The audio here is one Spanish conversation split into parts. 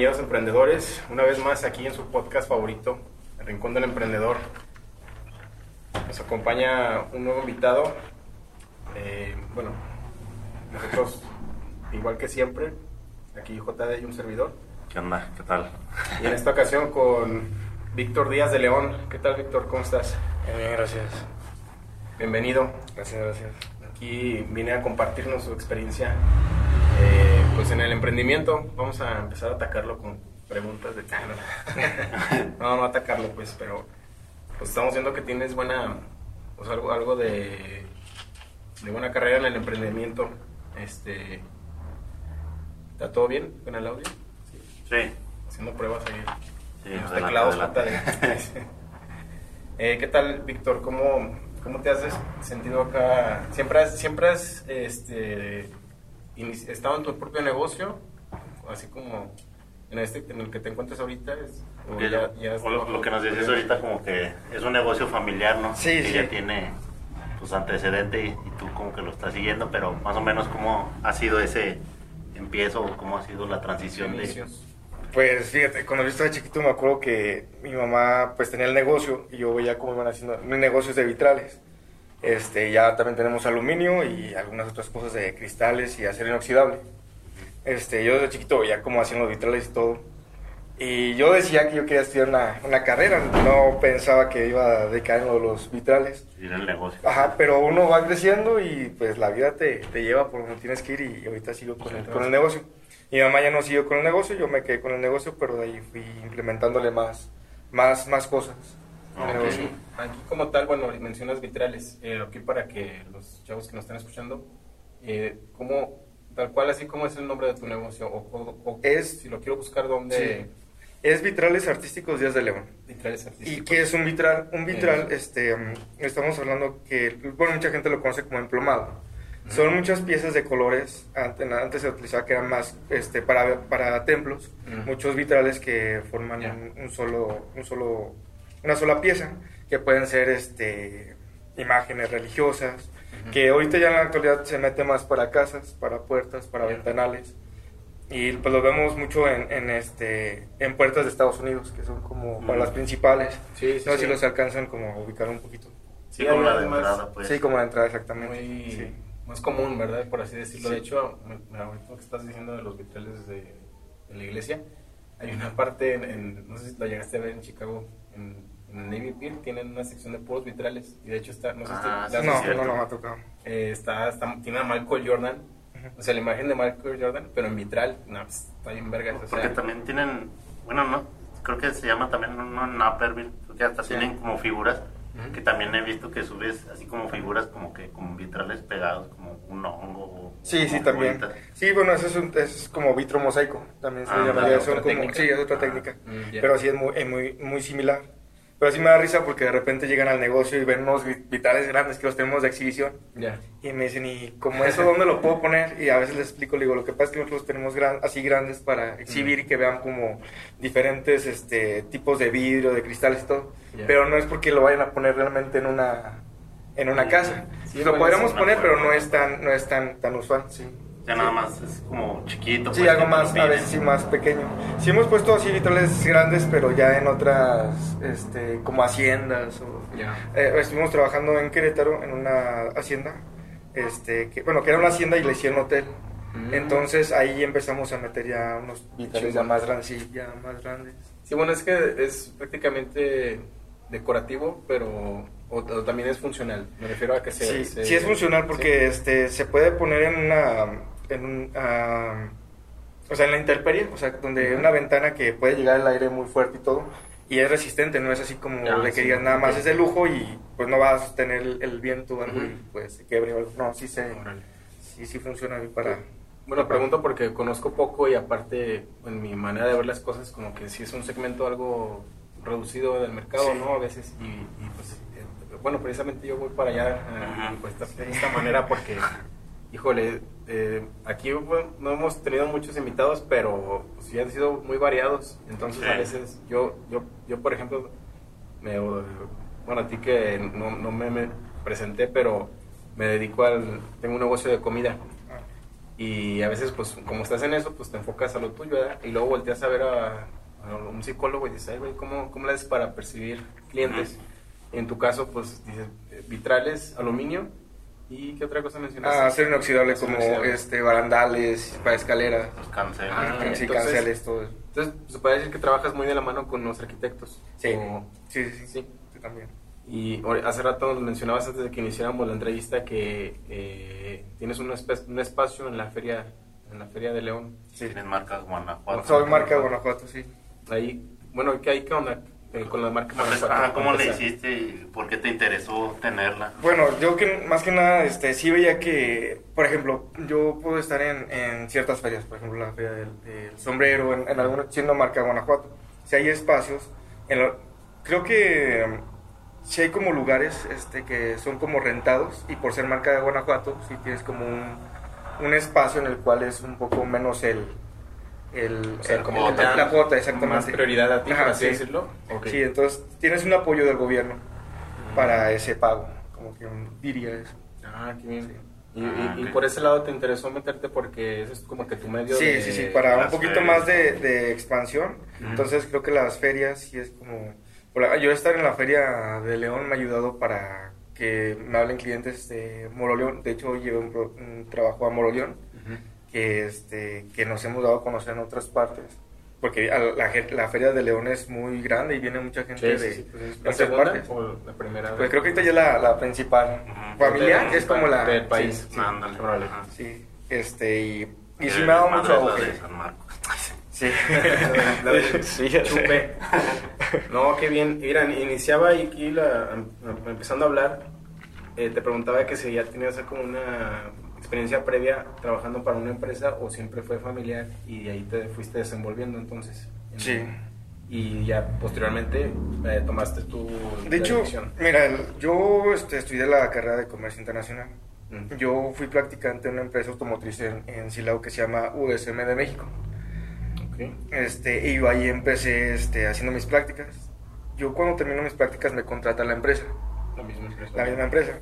Compañeros emprendedores? Una vez más aquí en su podcast favorito, El Rincón del Emprendedor. Nos acompaña un nuevo invitado. Eh, bueno, nosotros, igual que siempre, aquí JD y un servidor. ¿Qué onda? ¿Qué tal? Y en esta ocasión con Víctor Díaz de León. ¿Qué tal Víctor? ¿Cómo estás? Bien, gracias. Bienvenido. Gracias, gracias. Aquí vine a compartirnos su experiencia eh, pues en el emprendimiento. Vamos a empezar a atacarlo con preguntas de... No, no atacarlo pues, pero pues estamos viendo que tienes buena, pues algo, algo de, de buena carrera en el emprendimiento. Este, ¿Está todo bien con el audio? Sí. Haciendo pruebas ahí. Sí, los teclados. Eh, ¿Qué tal, Víctor? ¿Cómo, ¿Cómo te has sentido acá? ¿Siempre has, siempre has este, estado en tu propio negocio? Así como en este en el que te encuentras ahorita. Es, o ya- o lo, lo que nos dices ahorita como que es un negocio familiar, ¿no? Sí, que sí. ya tiene pues antecedente y, y tú como que lo estás siguiendo, pero más o menos cómo ha sido ese empiezo cómo ha sido la transición de... inicios. Pues fíjate, cuando yo estaba chiquito me acuerdo que mi mamá pues tenía el negocio y yo veía cómo iban haciendo mis negocios de vitrales. Este, ya también tenemos aluminio y algunas otras cosas de cristales y acero inoxidable. Este, yo desde chiquito veía cómo hacían los vitrales y todo. Y yo decía que yo quería estudiar una, una carrera, no pensaba que iba a dedicar en lo de los vitrales. ir el negocio. Ajá, pero uno va creciendo y pues la vida te, te lleva por donde tienes que ir y ahorita sigo con el, con el negocio. Mi mamá ya no siguió con el negocio, yo me quedé con el negocio, pero de ahí fui implementándole más, más, más cosas. Al Ok. negocio. Aquí como tal, bueno, mencionas vitrales. Eh, aquí para que los chavos que nos están escuchando, eh, ¿cómo, tal cual, así como es el nombre de tu negocio? O, o- o Es- si lo quiero buscar, ¿dónde? Es Vitrales Artísticos Díaz de León. Vitrales ¿Y artísticos. qué es un vitral? Un vitral, Eso. este, estamos hablando que, bueno, mucha gente lo conoce como emplomado. Son muchas piezas de colores, antes, antes se utilizaba que eran más este, para, para templos, Ujú. muchos vitrales que forman un solo, un solo, una sola pieza, que pueden ser este, imágenes religiosas, Ujú. que ahorita ya en la actualidad se mete más para casas, para puertas, para ventanales. Y pues lo vemos mucho en, en, este, en puertas de Estados Unidos, que son como para Mm. las principales. Sí, sí, no sé sí. si los alcanzan como a ubicar un poquito. Sí, como la entrada, pues. Sí, como la entrada exactamente. muy Sí. más común, ¿verdad? Por así decirlo. Sí. De hecho, ahorita que estás diciendo de los vitrales de, de la iglesia, hay una parte, en, en- no sé si la llegaste a ver en Chicago, en, en Navy Pier, tienen una sección de puros vitrales. Y de hecho está, no sé Ah, si la has No, no, no me ha tocado. Eh, está, está- tiene a Michael Jordan, o sea, la imagen de Michael Jordan, pero en vitral, no, pues, está bien vergas. O Porque sea, también tienen, bueno, no, creo que se llama también uno en Upperville, porque hasta Sí. tienen como figuras, que también he visto que subes así como figuras como que como vitrales pegados, como un hongo. o- Sí, sí, también. Sí, bueno, eso es, un, es como vitro mosaico. También se Ah, llamaría. claro, son otra como, técnica. sí, es otra Ah, técnica. mm. Pero sí es muy, es muy, muy similar. Pero sí me da risa porque de repente llegan al negocio y ven unos vi- vitrales grandes que los tenemos de exhibición. Y me dicen, ¿y como eso dónde lo puedo poner? Y a veces les explico, le digo, lo que pasa es que nosotros los tenemos gran- así grandes para exhibir y que vean como diferentes este, tipos de vidrio, de cristales y todo. Pero no es porque lo vayan a poner realmente en una, en una casa. Sí, lo podríamos poner, pero no es tan, no es tan, tan usual, sí. Sea, nada más es como chiquito. Sí, pues, algo más, a veces sí más pequeño. Sí hemos puesto así vitrales grandes, pero ya en otras, este, como haciendas o... Ya. Eh, estuvimos trabajando en Querétaro, en una hacienda, este, que, bueno, que era una hacienda y le hicieron hotel. Mm. Entonces ahí empezamos a meter ya unos vitrales ya más grandes, sí, ya más grandes. Sí, bueno, es que es prácticamente decorativo, pero o, o también es funcional. Me refiero a que se... Sí, se- sí es funcional porque este se puede poner en una en un ah, o sea, en la intemperie, o sea, donde Ujú. una ventana que puede llegar el aire muy fuerte y todo y es resistente, no es así como Ah, de que sí, digas nada más es de lujo y pues no vas a tener el, el viento algo Ujú. y pues se quebre. No, sí se Órale. sí sí funciona bien para Bueno, pregunto porque conozco poco y aparte en mi manera de ver las cosas como que sí es un segmento algo reducido del mercado, ¿no? A veces y, y, pues eh, bueno, precisamente yo voy para allá eh, pues, de esta manera porque, híjole, eh, aquí no hemos tenido muchos invitados, pero pues, sí han sido muy variados, entonces a veces yo, yo, yo por ejemplo, me, bueno, a ti que no, no me, me presenté, pero me dedico al, tengo un negocio de comida. Y a veces, pues, como estás en eso, pues te enfocas a lo tuyo, ¿verdad? Y luego volteas a ver a, un psicólogo y dices, ay, güey, ¿cómo, ¿cómo le haces para percibir clientes? En tu caso, pues, dices, eh, vitrales, aluminio, ¿y qué otra cosa mencionaste? Ah, acero inoxidable como este, barandales, para escaleras. Los canceles. Ah, sí, canceles, todo eso. Entonces, se puede decir que trabajas muy de la mano con los arquitectos. Sí, sí, sí, sí, sí, también. Y hace rato nos mencionabas antes de que iniciáramos la entrevista que eh, tienes un, un, espacio en la feria en la feria de León. Sí. Tienes marca Guanajuato. Soy marca Guanajuato, sí. Ahí, bueno, ¿qué hay qué onda eh, con la marca? Ah, ¿cómo le hiciste y por qué te interesó tenerla? Bueno, yo que más que nada este, sí veía que, por ejemplo, yo puedo estar en, en ciertas ferias, por ejemplo, la feria del, sombrero, en, en alguna, siendo marca Guanajuato. Si hay espacios, en creo que si hay como lugares este, que son como rentados y por ser marca de Guanajuato, si tienes como un, un espacio en el cual es un poco menos el... el, como la, cuota, exactamente. Más prioridad a ti, por así decirlo. Sí, entonces tienes un apoyo del gobierno para ese pago, como que diría eso. Ah, qué bien. Y, y, por ese lado te interesó meterte porque es como que tu medio sí, de... Sí, sí, para un poquito más de, de expansión. Entonces creo que las ferias sí es como yo estar en la feria de León me ha ayudado para que me hablen clientes de Moroleón. De hecho, llevé un, trabajo a Moroleón que, este, que nos hemos dado a conocer en otras partes. Porque la, la, feria de León es muy grande y viene mucha gente de, pues otras partes. la primera pues creo que ahorita ya la, la principal. Familiar es como la... Del país. Sí, sí, este, y, y sí me ha dado mucho auge. Sí. sí, Chupe. No, qué bien. Mira, iniciaba aquí la, empezando a hablar. Eh, te preguntaba que si ya tenías como una experiencia previa trabajando para una empresa o siempre fue familiar y ahí te fuiste desenvolviendo entonces. Sí. Y ya posteriormente eh, tomaste tu... De hecho, mira, yo este, estudié la carrera de comercio internacional. Yo fui practicante en una empresa automotriz en, en Silao que se llama USM de México. Este, y yo ahí empecé este, haciendo mis prácticas. Yo cuando termino mis prácticas me contrata la empresa. La misma empresa. La misma empresa.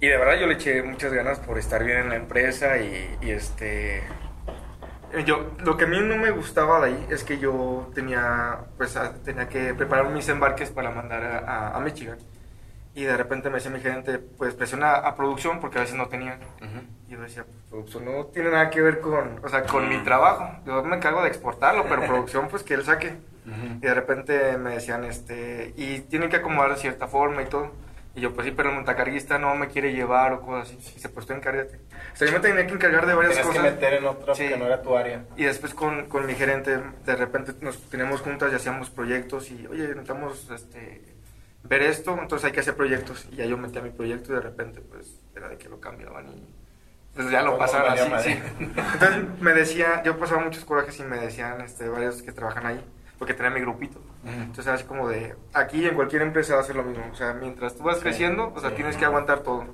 Y de verdad yo le eché muchas ganas por estar bien en la empresa y, este... Yo, lo que a mí no me gustaba de ahí es que yo tenía, pues, tenía que preparar mis embarques para mandar a, a Michigan y de repente me decía mi gerente, pues presiona a producción porque a veces no tenían. Y yo decía, pues producción no tiene nada que ver con, o sea, con mi trabajo. Yo me encargo de exportarlo, pero producción pues que él saque. Y de repente me decían, este, y tienen que acomodar de cierta forma y todo. Y yo, pues sí, pero el montacarguista no me quiere llevar o cosas así. Y dice, pues tú encárgate. O sea, yo me tenía que encargar de varias cosas. que meter en otro que no era tu área. Y después con, con mi gerente, de repente nos teníamos juntas y hacíamos proyectos y, oye, necesitamos, este ver esto, entonces hay que hacer proyectos. Y ya yo metí a mi proyecto y de repente, pues, era de que lo cambiaban y pues ya lo pasaban así. Sí. Entonces me decía, yo pasaba muchos corajes y me decían este, varios que trabajan ahí, porque tenía mi grupito. Entonces, así como de, aquí en cualquier empresa va a ser lo mismo. O sea, mientras tú vas creciendo, o sea, tienes que aguantar todo.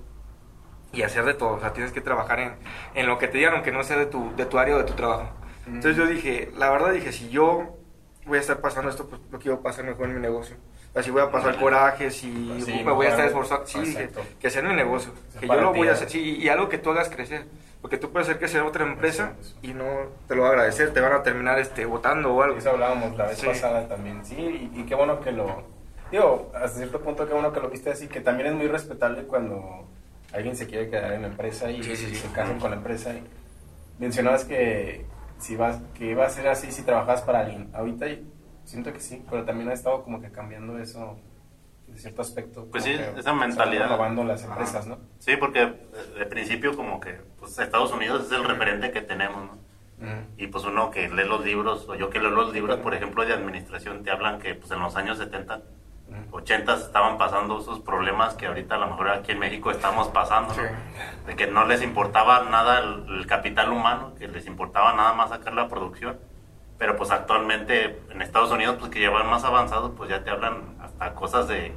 Y hacer de todo, o sea, tienes que trabajar en, en lo que te digan, aunque no sea de tu, de tu área o de tu trabajo. Entonces yo dije, la verdad dije, si yo voy a estar pasando esto, pues lo quiero pasar mejor en mi negocio así voy a pasar corajes y pues me voy a estar esforzando. Sí, que, sea en mi negocio, que yo lo voy a hacer, sí, y algo que tú hagas crecer. Porque tú puedes hacer que sea otra empresa y no te lo va a agradecer, te van a terminar este, votando o algo. Eso hablábamos la vez pasada también, sí, y, qué bueno que lo. Digo, hasta cierto punto, qué bueno que lo viste así, que también es muy respetable cuando alguien se quiere quedar en la empresa y, se casan con la empresa. Y mencionabas que si vas que iba a ser así si trabajas para alguien. Ahorita Siento que sí, pero también ha estado como que cambiando eso de cierto aspecto. Pues sí, esa mentalidad. Renovando las empresas, ¿no? Sí, porque de principio como que pues, Estados Unidos es el referente que tenemos, ¿no? Y pues uno que lee los libros, o yo que leo los libros, por ejemplo, de administración, te hablan que pues en los años 70 80 estaban pasando esos problemas que ahorita a lo mejor aquí en México estamos pasando, ¿no? De que no les importaba nada el, el capital humano, que les importaba nada más sacar la producción. Pero pues actualmente en Estados Unidos, pues que llevan más avanzados, pues ya te hablan hasta cosas de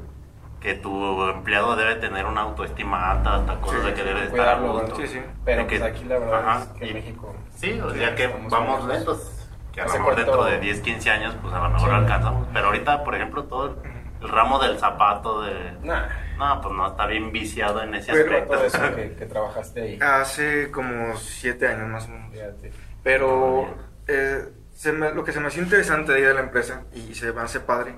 que tu empleado debe tener una autoestima alta, hasta cosas Sí, de que debe estar a. Sí, sí. Pero De que- pues aquí la verdad Ajá, es que y- México... Sí, o Sí, sea que vamos lentos. lentos. Que a lo mejor dentro de 10, 15 años, pues a lo mejor Sí. alcanzamos. Pero ahorita, por ejemplo, todo el, ramo del zapato, de... Nah, No, pues no, está bien viciado en ese Pero aspecto. todo eso que, que trabajaste ahí. Hace como siete años más o menos. Fíjate. Pero eh, se me- lo que se me hace interesante de ahí de la empresa y se me hace padre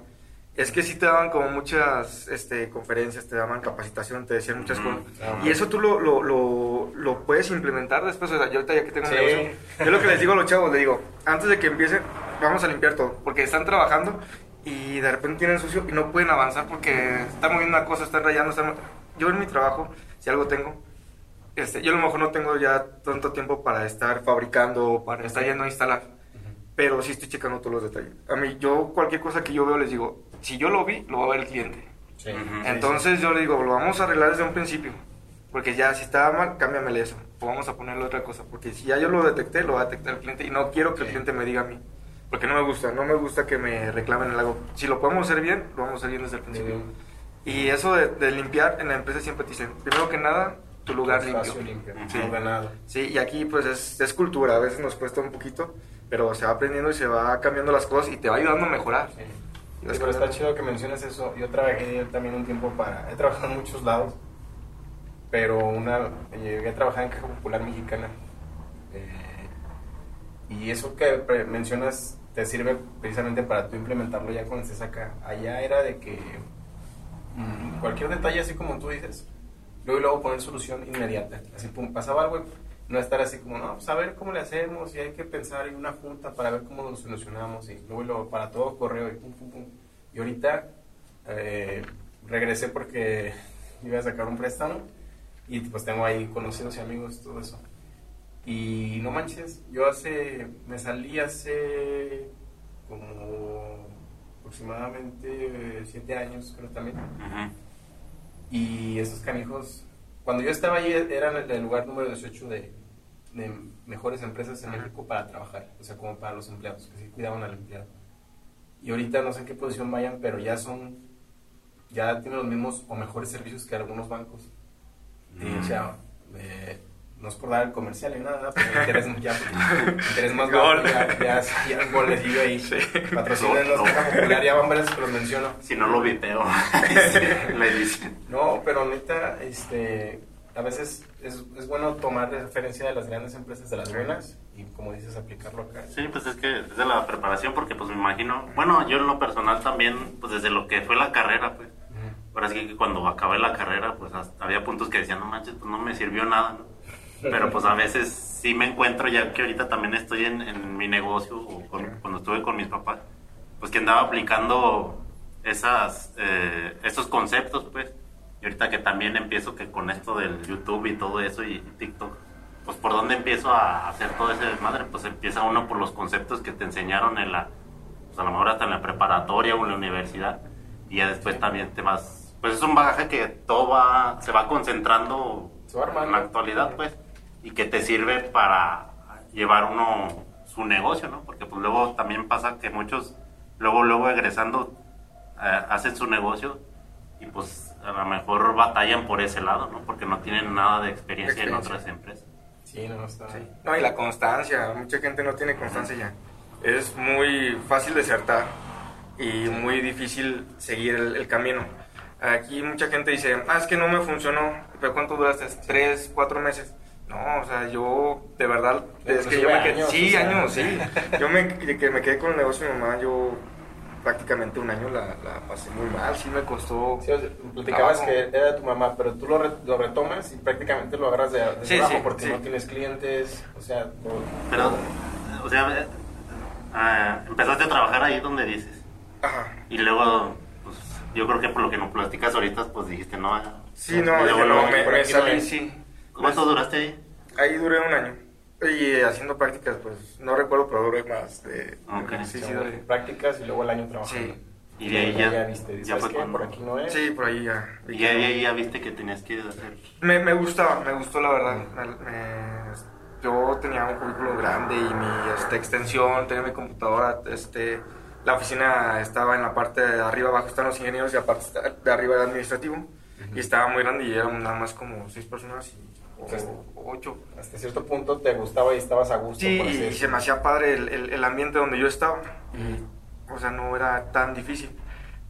es que sí te daban como muchas este, conferencias, te daban capacitación, te decían muchas cosas. Ajá. Y eso tú lo, lo, lo, lo puedes implementar después. O sea, yo ahorita ya que tengo un Sí. negocio, yo lo que les digo a los chavos, les digo, antes de que empiecen, vamos a limpiar todo. Porque están trabajando y de repente tienen sucio y no pueden avanzar porque están moviendo una cosa, están rayando. Están... Yo en mi trabajo, si algo tengo, este, yo a lo mejor no tengo ya tanto tiempo para estar fabricando o para estar yendo a instalar, pero sí estoy checando todos los detalles. A mí, yo cualquier cosa que yo veo les digo, si yo lo vi, lo va a ver el cliente. Sí. Sí, Entonces yo le digo, lo vamos a arreglar desde un principio, porque ya si está mal, cámbiamele eso, o vamos a ponerle otra cosa, porque si ya yo lo detecté, lo va a detectar el cliente y no quiero que el Sí. cliente me diga a mí. Porque no me gusta, no me gusta que me reclamen el algo. Si lo podemos hacer bien, lo vamos a hacer bien desde el sí. principio. Y eso de, de limpiar en la empresa siempre te dicen, primero que nada, tu lugar limpio. limpio, Sí. Sí, y aquí pues es, es cultura, a veces nos cuesta un poquito, pero se va aprendiendo y se va cambiando las cosas y te va ayudando a mejorar. Sí. Y Sí, pero está chido que menciones eso. Yo trabajé también un tiempo para... He trabajado en muchos lados, pero una... Llegué a trabajar en Caja Popular Mexicana. Eh, y eso que mencionas te sirve precisamente para tú implementarlo ya cuando estés acá. Allá era de que mm, cualquier detalle, así como tú dices, luego y luego poner solución inmediata. Así, pum, pasaba algo, no estar así como, no, pues a ver cómo le hacemos y hay que pensar en una junta para ver cómo lo solucionamos y luego y luego para todo correo y pum, pum, pum. Y ahorita eh, regresé porque iba a sacar un préstamo y pues tengo ahí conocidos y amigos, todo eso. Y no manches, yo hace, me salí hace como aproximadamente siete años, creo también. Y esos canijos, cuando yo estaba ahí, eran el, el lugar número 18 de, de mejores empresas en México para trabajar, o sea, como para los empleados, que sí cuidaban al empleado. Y ahorita no sé en qué posición vayan, pero ya son, ya tienen los mismos o mejores servicios que algunos bancos. Y, o sea, eh, no es por dar el comercial ni nada, pero interés, ya, interés más Gol. bajo, ya, ya, ya un golecillo ahí. Patrocinen los No, Popular, ya van varios que los menciono. Si no lo vipeo, le dicen. No, pero neta, este, a veces es, es bueno tomar referencia de las grandes empresas, de las buenas, y como dices, aplicarlo acá. Sí, pues es que es de la preparación, porque pues me imagino, bueno, yo en lo personal también, pues desde lo que fue la carrera, pues, ahora sí que cuando acabé la carrera, pues hasta había puntos que decían, no manches, pues no me sirvió nada, ¿no? Pero pues a veces sí me encuentro, ya que ahorita también estoy en, en mi negocio, o con- cuando estuve con mis papás, pues que andaba aplicando esas, eh, esos conceptos, pues, y ahorita que también empiezo que con esto del YouTube y todo eso y, y TikTok, pues por dónde empiezo a hacer todo ese desmadre, pues empieza uno por los conceptos que te enseñaron en la, pues a lo mejor hasta en la preparatoria o en la universidad, y ya después también te vas, pues es un bagaje que todo va, se va concentrando en la actualidad, pues, y que te sirve para llevar uno su negocio, ¿no? Porque pues luego también pasa que muchos, luego, luego egresando, eh, hacen su negocio y pues a lo mejor batallan por ese lado, ¿no? Porque no tienen nada de experiencia, en otras empresas. Sí, no, está... Sí. No, y la constancia, mucha gente no tiene constancia ya. Es muy fácil desertar y muy difícil seguir el, el camino. Aquí mucha gente dice, ah, es que no me funcionó, pero ¿cuánto duraste? ¿Tres, cuatro meses? No, o sea, yo de verdad, es que yo me quedé, años, sí, o sea. años, sí. Yo me, que me quedé con el negocio de mi mamá, yo prácticamente un año la, la pasé muy mal, sí me costó. Sí, o sea, platicabas trabajo. que era de tu mamá, pero tú lo, re- lo retomas y prácticamente lo agarras de, de Sí, abajo sí, porque sí. no tienes clientes, o sea, todo. Pero, o sea, eh, ah, empezaste a trabajar ahí donde dices. Ajá. Y luego, pues, yo creo que por lo que nos platicas ahorita, pues dijiste, no. Sí, no, luego, no, me, me salí, sí. ¿Cuánto duraste ahí? Ahí duré un año. Y eh, haciendo prácticas, pues no recuerdo, pero duré más. De, Ok. Sí, sí, prácticas y luego el año trabajando. Sí. Y de ahí ya, ya, viste, ya ¿sabes fue Por aquí no es. Sí, por ahí ya. Y ya, no. ya, ya viste que tenías que hacer. Me, me gustaba, me gustó la verdad. Me- me- yo tenía un currículum grande y mi este, extensión, tenía mi computadora, este, la oficina estaba en la parte de arriba, abajo están los ingenieros y la parte de arriba era administrativo. Y estaba muy grande y eran nada más como seis personas y, o, o ocho. Hasta cierto punto te gustaba y estabas a gusto. Sí, por y se me hacía padre el, el- el ambiente donde yo estaba. O sea, no era tan difícil.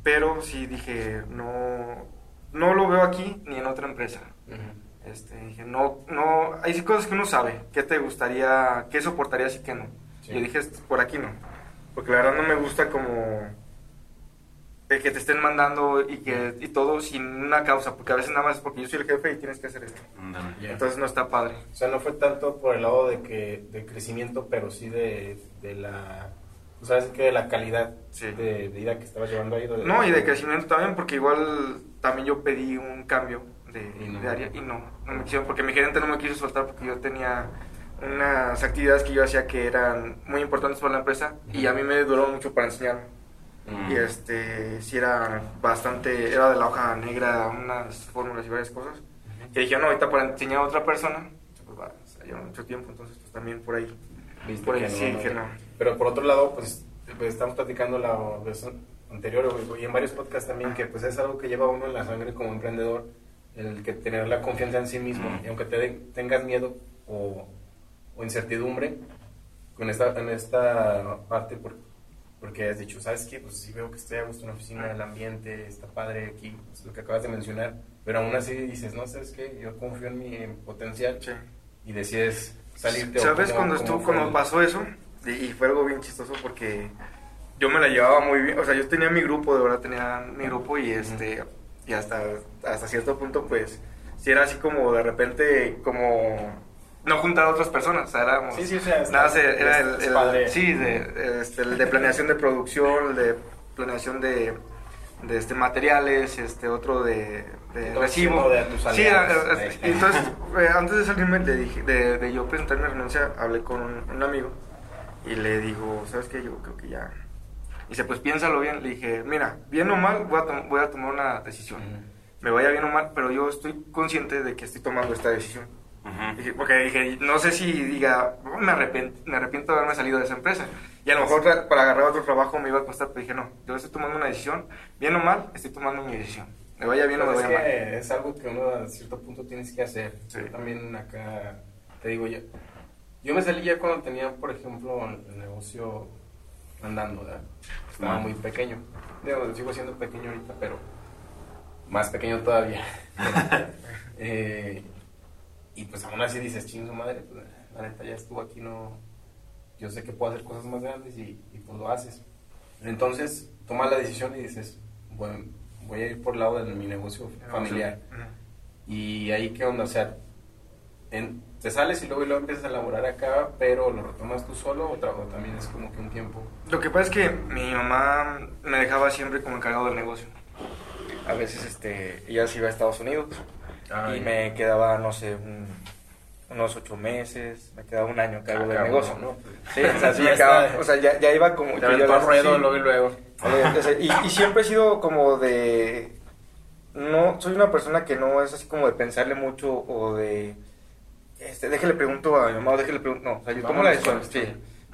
Pero sí dije, no, no lo veo aquí ni en otra empresa. Este, dije, no, no, hay cosas que uno sabe, qué te gustaría, qué soportarías y qué no. Sí. Yo dije, "Est- por aquí no. Porque la verdad no me gusta como el que te estén mandando y que y todo sin una causa, porque a veces nada más es porque yo soy el jefe y tienes que hacer esto. Entonces no está padre. O sea, no fue tanto por el lado de que de crecimiento, pero sí de, de la, ¿sabes qué? De la calidad Sí. de vida que estabas llevando ahí. No, y de crecimiento también, porque igual también yo pedí un cambio de, Y no. de área y no, no me quisieron, porque mi gerente no me quiso soltar porque yo tenía unas actividades que yo hacía que eran muy importantes para la empresa y a mí me duró mucho para enseñarme. Mm. Y este, sí era bastante, era de la hoja negra, unas fórmulas y varias cosas. Que dije, no, ahorita para enseñar a otra persona, pues va, o sea, lleva mucho tiempo, entonces pues también por ahí. Viste por ahí que sí no, dije, no. Pero por otro lado, pues, pues, estamos platicando la vez anterior y en varios podcasts también que pues es algo que lleva uno en la sangre como emprendedor, el que tener la confianza en sí mismo Mm. y aunque te de- tengas miedo o, o incertidumbre con esta, en esta parte por- porque has dicho, ¿sabes qué? Pues sí veo que estoy a gusto en la oficina, el ambiente está padre aquí, es lo que acabas de mencionar, pero aún así dices, no, ¿sabes qué? Yo confío en mi potencial Sí. y decides salirte. ¿Sabes cómo- cuando estuvo, cuando pasó eso? Y, y fue algo bien chistoso porque yo me la llevaba muy bien, o sea, yo tenía mi grupo, de verdad tenía mi grupo y este, y hasta, hasta cierto punto pues, si era así como de repente, como no juntar a otras personas, o sea, éramos, Sí, sí, o sea, nada, está- era el, el- padre. sí, de, este, el de planeación de producción, el de planeación de, de este, materiales, este, otro de, recibo. de tus Sí, era- era- entonces, eh, antes de salirme, de, de yo presentar mi renuncia, hablé con un, un amigo y le digo, ¿sabes qué? Yo creo que ya... Y dice, pues piénsalo bien. Le dije, mira, bien o mal, voy a, voy a tomar una decisión. Me vaya bien o mal, pero yo estoy consciente de que estoy tomando esta decisión. Porque dije, no sé si diga, "Oh, me, arrepiento, me arrepiento de haberme salido de esa empresa. Y a lo mejor para agarrar otro trabajo me iba a costar, pero dije, no, yo estoy tomando una decisión, bien o mal, estoy tomando mi decisión. Me vaya bien o me vaya es mal. es algo que uno a cierto punto tienes que hacer. Sí. Yo también acá, te digo yo, yo me salí ya cuando tenía, por ejemplo, el negocio andando, ¿verdad? Estaba muy pequeño. Digo, sigo siendo pequeño ahorita, pero más pequeño todavía. Eh, y pues aún así dices, chingo madre, pues, la neta ya estuvo aquí, no... Yo sé que puedo hacer cosas más grandes y, y pues lo haces. Entonces, tomas la decisión y dices, bueno, voy a ir por el lado de mi negocio familiar. Y ahí, ¿qué onda? O sea, en- te sales y luego, y luego empiezas a elaborar acá, pero lo retomas tú solo o, o también es como que un tiempo. Lo que pasa es que mi mamá me dejaba siempre como encargado del negocio. A veces este, ella se iba a Estados Unidos y me quedaba, no sé, un- unos ocho meses, me quedaba un año cargo del Acá, negocio. ¿no? Sí, o sea, sí Ya me quedaba- está. o sea, ya, ya iba como... Ya- al ruedo sí. luego y luego. Y, y siempre he sido como de... No, soy una persona que no es así como de pensarle mucho o de... Este, déjale pregunto a mi mamá déjale pregunto... No, o sea, yo tomo la decisión, sí.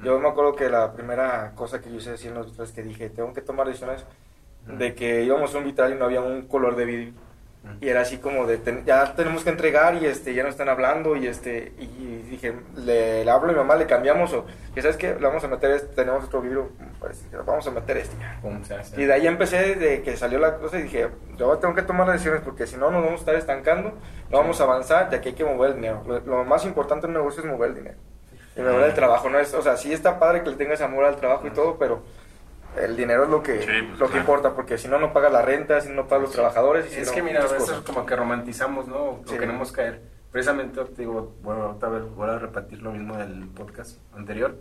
Yo me acuerdo que la primera cosa que yo hice así en los tres que dije, tengo que tomar decisiones de que íbamos a un vitral y no había un color de vidrio. Y era así como de, ten- ya tenemos que entregar y este, ya nos están hablando y este, y dije, le, le hablo a mi mamá, le cambiamos o, que sabes qué, le vamos a meter este, tenemos otro vidrio, pues, vamos a meter este ya. Pum, se hace. Y de ahí empecé, de que salió la cosa y dije, yo tengo que tomar las decisiones porque si no nos vamos a estar estancando, no vamos a avanzar, ya que hay que mover el dinero. Lo, lo más importante en un negocio es mover el dinero. Y mover el trabajo, no es, o sea, sí está padre que le tengas amor al trabajo y todo, pero el dinero es lo que, Sí, pues, lo que claro. importa, porque si no, no pagas la renta, si no, pagas los trabajadores. Y si es no, que mira, a veces cosas. como que romantizamos, ¿no? O Sí. queremos caer. Precisamente, te digo, bueno, ahorita a ver, voy a repetir lo mismo del podcast anterior.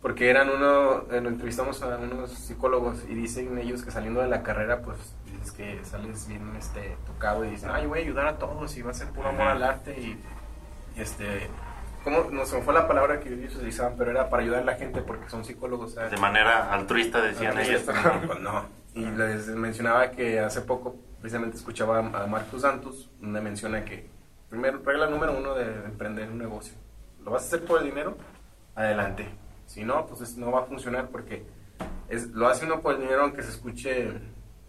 Porque eran uno, eh, lo entrevistamos a unos psicólogos y dicen ellos que saliendo de la carrera, pues dices que sales bien este, tocado y dicen, ay, voy a ayudar a todos y va a ser puro amor al arte y, y, este, ¿cómo? No se me fue la palabra que ellos utilizaban, pero era para ayudar a la gente porque son psicólogos, ¿sabes? De manera altruista decían ellos. no, pues no. Y les mencionaba que hace poco precisamente escuchaba a Marcos Santos, donde menciona que, primero, regla número uno de emprender un negocio. ¿Lo vas a hacer por el dinero? Adelante. Si no, pues no va a funcionar porque es, lo hace uno por el dinero aunque se escuche...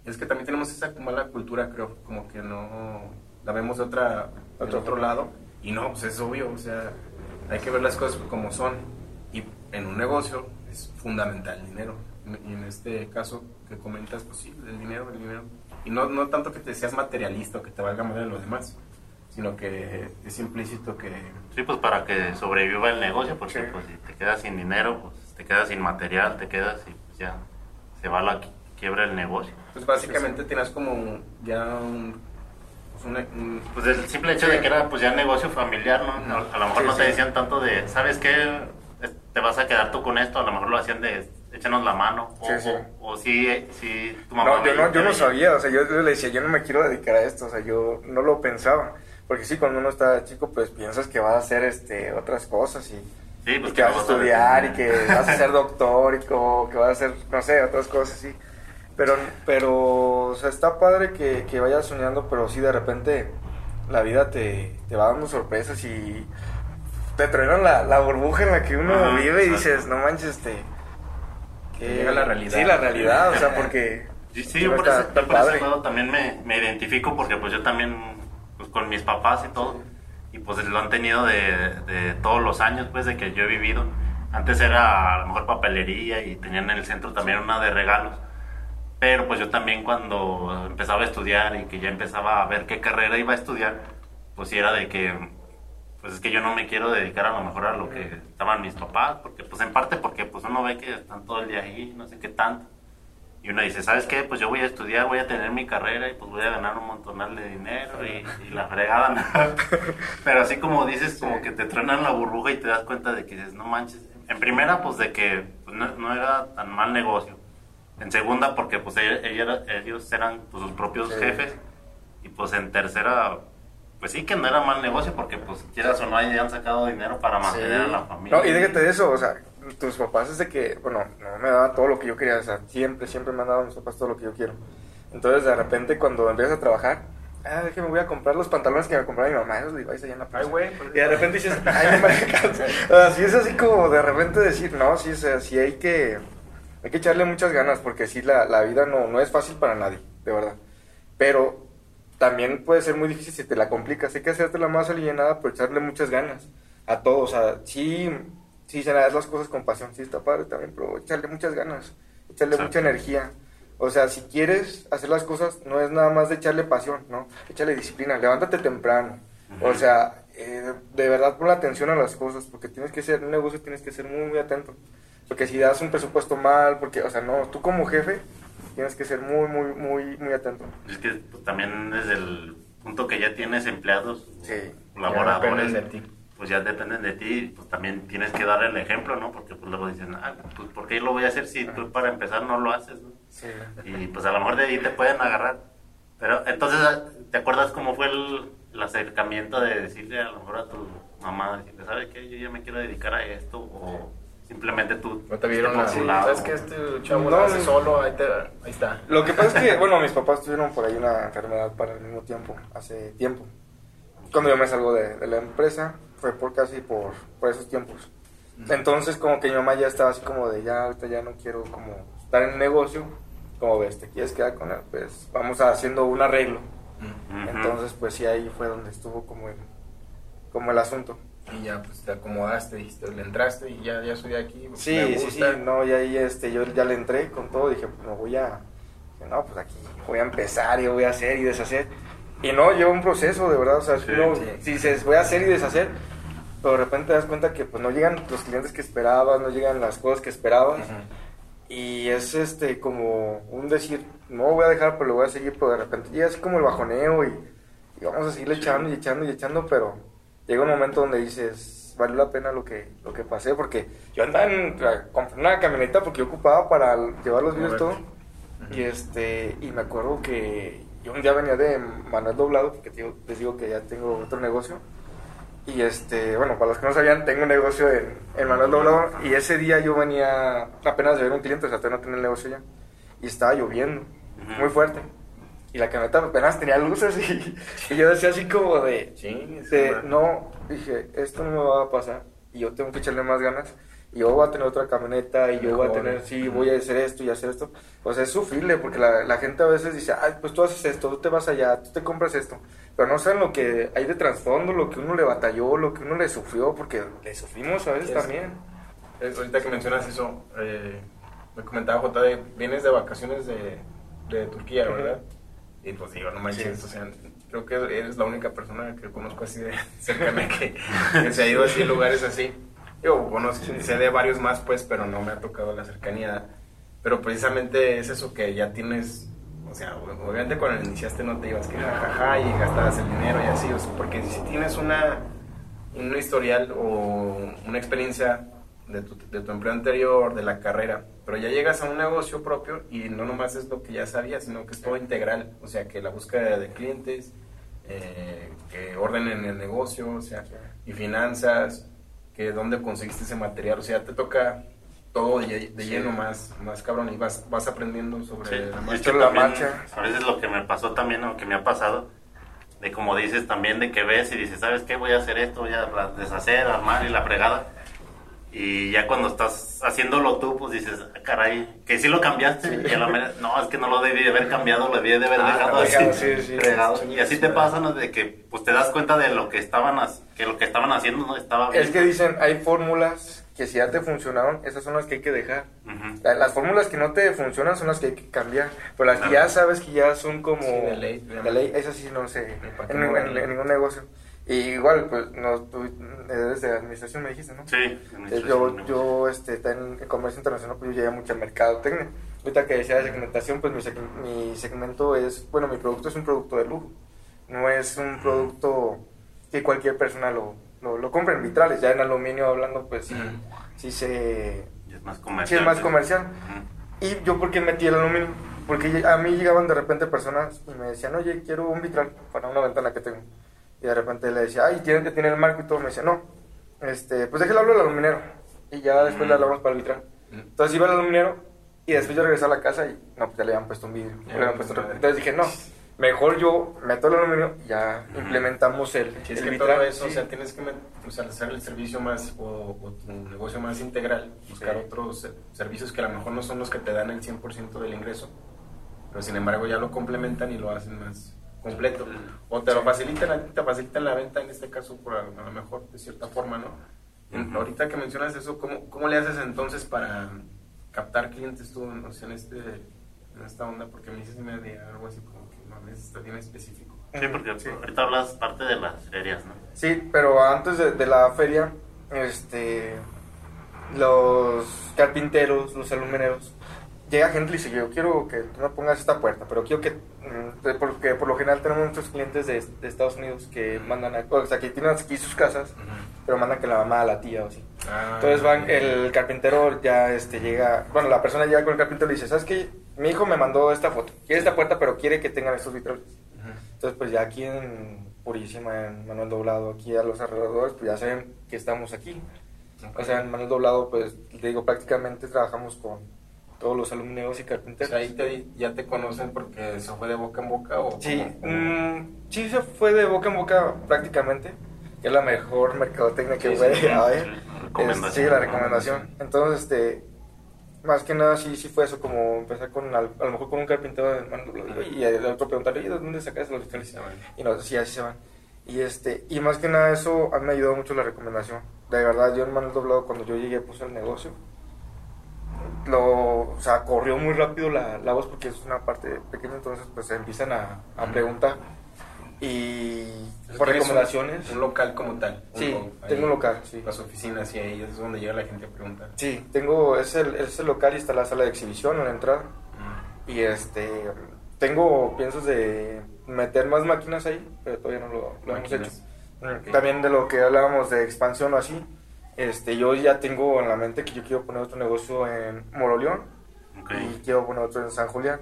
Es que también tenemos esa mala cultura, creo, como que no la vemos de otra, de otro lado. Y no, pues es obvio, o sea, hay que ver las cosas como son. Y en un negocio es fundamental el dinero. Y en este caso que comentas, pues sí, el dinero, el dinero. Y no, no tanto que te seas materialista o que te valga más de los demás, sino que es implícito que... Sí, pues para que sobreviva el negocio, porque pues si te quedas sin dinero, pues te quedas sin material, te quedas y pues ya se va la quiebra el negocio. Pues básicamente tienes como ya un pues, pues, el simple hecho de que era pues ya negocio familiar, ¿no? A lo mejor no te decían tanto de, ¿sabes qué? Te vas a quedar tú con esto, a lo mejor lo hacían de, échanos la mano. O, sí, o, si, tu mamá... No, yo no, yo no sabía, o sea, yo, le decía, yo no me quiero dedicar a esto, o sea, yo no lo pensaba. Porque sí, cuando uno está chico, pues piensas que vas a hacer este, otras cosas y... Pues que vas a estudiar y que vas a ser doctor y que, que vas a hacer, no sé, otras cosas así. Pero, pero, o sea, está padre que, que vayas soñando, pero sí de repente la vida te, te va dando sorpresas y te traen la, la burbuja en la que uno vive y dices, no manches, este... Que llega la realidad. Sí, la realidad, o sea, porque... Sí, yo por, ese, lado también me, me, identifico porque pues yo también, pues con mis papás y todo, y pues lo han tenido de, de todos los años, pues, de que yo he vivido. Antes era a lo mejor papelería y tenían en el centro también una de regalos pero pues yo también cuando empezaba a estudiar y que ya empezaba a ver qué carrera iba a estudiar, pues era de que, pues es que yo no me quiero dedicar a lo mejor a lo que estaban mis papás, porque pues en parte porque pues uno ve que están todo el día ahí, no sé qué tanto. Y uno dice, ¿sabes qué? Pues yo voy a estudiar, voy a tener mi carrera y pues voy a ganar un montonal de dinero y, la fregada. Pero así como dices, como que te truenan la burbuja y te das cuenta de que dices, no manches. En primera, pues de que pues, no, no era tan mal negocio en segunda, porque pues ellos eran pues, sus propios jefes. Y pues en tercera, pues sí que no era mal negocio, porque pues quieras o no, han sacado dinero para mantener a la familia. No, y déjate de eso, o sea, tus papás es de que, bueno, no me daban todo lo que yo quería, o sea, siempre, siempre me han dado mis papás todo lo que yo quiero. Entonces, de repente, cuando empiezas a trabajar, ah, que me voy a comprar los pantalones que me compraba mi mamá, esos Levi's allá en la Ay, güey. Pues, y de repente dices, ay, no me Así es así como de repente decir, no, sí, o sea, sí hay que hay que echarle muchas ganas porque sí, la, la vida no, no es fácil para nadie, de verdad. Pero también puede ser muy difícil si te la complicas. Hay que hacerte la más alienada, pero echarle muchas ganas a todo. O sea, sí, sí, se las cosas con pasión, sí está padre también, pero echarle muchas ganas, echarle mucha energía. O sea, si quieres hacer las cosas, no es nada más de echarle pasión, ¿no? Échale disciplina, levántate temprano. O sea, eh, de verdad pon la atención a las cosas, porque tienes que ser, un negocio tienes que ser muy, muy atento. Porque si das un presupuesto mal, porque, o sea, no, tú como jefe tienes que ser muy, muy, muy, muy atento. Es que pues, también desde el punto que ya tienes empleados, sí, colaboradores, pues ya dependen de ti, pues también tienes que dar el ejemplo, ¿no? Porque pues luego dicen, ah, pues ¿por qué lo voy a hacer si tú para empezar no lo haces, ¿no? Sí. Y pues a lo mejor de ahí te pueden agarrar. Pero entonces, ¿te acuerdas cómo fue el, el acercamiento de decirle a lo mejor a tu mamá, decirle, ¿sabes qué? Yo ya me quiero dedicar a esto, o Simplemente tú. No te vieron así. ¿Sabes que este chavo no, hace solo? Ahí, ahí, está. Lo que pasa es que, bueno, mis papás tuvieron por ahí una enfermedad para el mismo tiempo, hace tiempo. Cuando yo me salgo de, la empresa, fue por casi por, por esos tiempos. Entonces, como que mi mamá ya estaba así como de, ya, ahorita ya no quiero como estar en el negocio. Como ves, te quieres quedar con él, pues vamos haciendo un arreglo. Entonces, pues sí, ahí fue donde estuvo como el, como el asunto y ya pues te acomodaste, y le entraste y ya, ya soy aquí. Pues, sí, sí, sí, no, y ahí este, yo ya le entré con todo, dije, pues me voy a, no, pues aquí voy a empezar y voy a hacer y deshacer. Y no, lleva un proceso, de verdad, o sea, si dices, voy a hacer y deshacer, pero de repente te das cuenta que pues no llegan los clientes que esperabas, no llegan las cosas que esperabas. Y es este como un decir, no voy a dejar, pero lo voy a seguir, pero de repente llega así como el bajoneo y, y vamos a seguirle echando y echando y echando, pero llega un momento donde dices, vale la pena lo que, lo que pasé, porque yo andaba en una camioneta porque yo ocupaba para llevar los videos todo. Y, este, y me acuerdo que yo un día venía de Manuel Doblado, porque les digo que ya tengo otro negocio. Y este, bueno, para los que no sabían, tengo un negocio en, Manuel Doblado. Y ese día yo venía apenas de ver un cliente, o sea, todavía no tenía el negocio ya. Y estaba lloviendo. Muy fuerte. Y la camioneta apenas tenía luces y, y yo decía así como de, Sí, de, no, dije, esto no me va a pasar y yo tengo que echarle más ganas y yo voy a tener otra camioneta y yo voy a Mejor. tener, sí, voy a hacer esto y hacer esto. Pues es sufrible porque la, la gente a veces dice, ay, pues tú haces esto, tú te vas allá, tú te compras esto. Pero no saben lo que hay de trasfondo, lo que uno le batalló, lo que uno le sufrió, porque le sufrimos a veces es- también. Es- ahorita que mencionas eso, eh, me comentaba J, de, vienes de vacaciones de, de Turquía, ¿verdad? Y pues digo, no manches, Sí. o sea, creo que eres la única persona que conozco así de cercana que, que se ha ido así a lugares así. Yo conozco, sé de varios más, pues, pero no me ha tocado la cercanía. Pero precisamente es eso que ya tienes, o sea, obviamente cuando iniciaste no te ibas que jajaja y gastabas el dinero y así, o sea, porque si tienes una, un historial o una experiencia de tu, de tu empleo anterior, de la carrera, pero ya llegas a un negocio propio y no nomás es lo que ya sabías, sino que es todo integral, o sea, que la búsqueda de clientes, eh, que orden en el negocio, o sea, y finanzas, que dónde conseguiste ese material, o sea, te toca todo de, de Sí. lleno más, más cabrón y vas, vas aprendiendo sobre Sí, la marcha. la marcha. A veces lo que me pasó también, o que me ha pasado, de como dices también, de que ves y dices, ¿sabes qué? Voy a hacer esto, voy a deshacer, armar y la fregada. Y ya cuando estás haciéndolo tú, pues dices, "Ah, caray, que sí lo cambiaste. Y a la mera- no, es que no lo debí de haber cambiado, lo debí de haber Ah, dejado así. sí, sí. fregado. Y así te pasa, ¿no? De que pues te das cuenta de lo que estaban, que lo que estaban haciendo no estaba bien. Es que dicen, hay fórmulas que si ya te funcionaron, esas son las que hay que dejar. Las fórmulas que no te funcionan son las que hay que cambiar, pero las que ya sabes que ya son como Sí, de ley, de ley, esas sí no sé, en, en ningún negocio. Y igual, pues, no, tú eres de administración, me dijiste, ¿no? Sí. Eh, administración Yo, yo este, en, en comercio internacional, pues yo llevé mucho mercadotecnia. Ahorita que decía de segmentación, pues mi, seg- mi segmento es, bueno, mi producto es un producto de lujo. No es un producto que cualquier persona lo, lo, lo compre en vitrales. Ya en aluminio hablando, pues sí, sí se... Y es más Sí comercial. es más comercial. ¿Y yo por qué metí el aluminio? Porque a mí llegaban de repente personas y me decían, oye, quiero un vitral para una ventana que tengo. Y de repente le decía, ay, tienen que tener el marco y todo. Me decía, no, este, pues déjale hablar al aluminero. Y ya después le hablamos para el vitral. Mm. Entonces iba al aluminero y después yo regresé a la casa y, no, pues ya le habían puesto un vidrio. Ya, le habían puesto otro. madre. Entonces dije, no, mejor yo meto el aluminio y ya implementamos el, Si es el que vitral. todo eso, Sí. o sea, tienes que o sea, hacer el servicio más o, o tu negocio más integral, buscar Sí. otros servicios que a lo mejor no son los que te dan el 100% del ingreso, pero sin embargo ya lo complementan y lo hacen más completo. O te lo facilitan, a ti te facilitan la venta en este caso, por a, a lo mejor de cierta forma, ¿no? En-. Ahorita que mencionas eso, ¿cómo, ¿cómo le haces entonces para captar clientes tú o sea, en, este, en esta onda? Porque me dices algo así como que no está bien específico. Sí, porque Sí. ahorita hablas parte de las ferias, ¿no? Sí, pero antes de, de la feria, este, los carpinteros, los alumineros, llega gente y dice, yo quiero que tú me pongas esta puerta, pero quiero que, porque por lo general tenemos muchos clientes de, de Estados Unidos que mandan, a, o sea, que tienen aquí sus casas, pero mandan que la mamá, la tía o así. Ah, Entonces van, el carpintero ya este, llega, bueno, la persona llega con el carpintero y dice, ¿sabes qué? Mi hijo me mandó esta foto, quiere esta puerta, pero quiere que tengan estos vitrales. Entonces, pues ya aquí en Purísima, en Manuel Doblado, aquí a los alrededores, pues ya saben que estamos aquí. O sea, en Manuel Doblado, pues, te digo, prácticamente trabajamos con todos los alumnos y O carpinteros. sea, ahí te, ya te conocen porque se fue de boca en boca o Sí, mm, sí se fue de boca en boca prácticamente, que es la mejor mercadotecnia que Sí, puede sí, haber. sí, la Es- recomendación. sí, la recomendación. Entonces, este, más que nada sí, sí fue eso, como empezar con, al- a lo mejor con un carpintero de Doblado y el otro preguntarle, ¿y de dónde sacas los bueno. Y no, sí, así se van. Y, este, y más que nada eso a mí me ayudó mucho la recomendación. De verdad, yo en Manuel Doblado cuando yo llegué puse el negocio. Lo, o sea, corrió muy rápido la, la voz porque es una parte pequeña, entonces pues se empiezan a, a preguntar. Y Entonces, por tienes un- recomendaciones. Un, local como tal. Sí, un- tengo un local, sí. Las oficinas y ahí es donde llega la gente a preguntar. Sí, tengo, es el, es el local y está la sala de exhibición en la entrada. Mm. Y este, tengo piensos de meter más máquinas ahí, pero todavía no lo, lo hemos hecho. Máquinas. Mm, Ok. También de lo que hablábamos de expansión o así, este, yo ya tengo en la mente que yo quiero poner otro negocio en Moroleón Ok. y quiero poner otro en San Julián.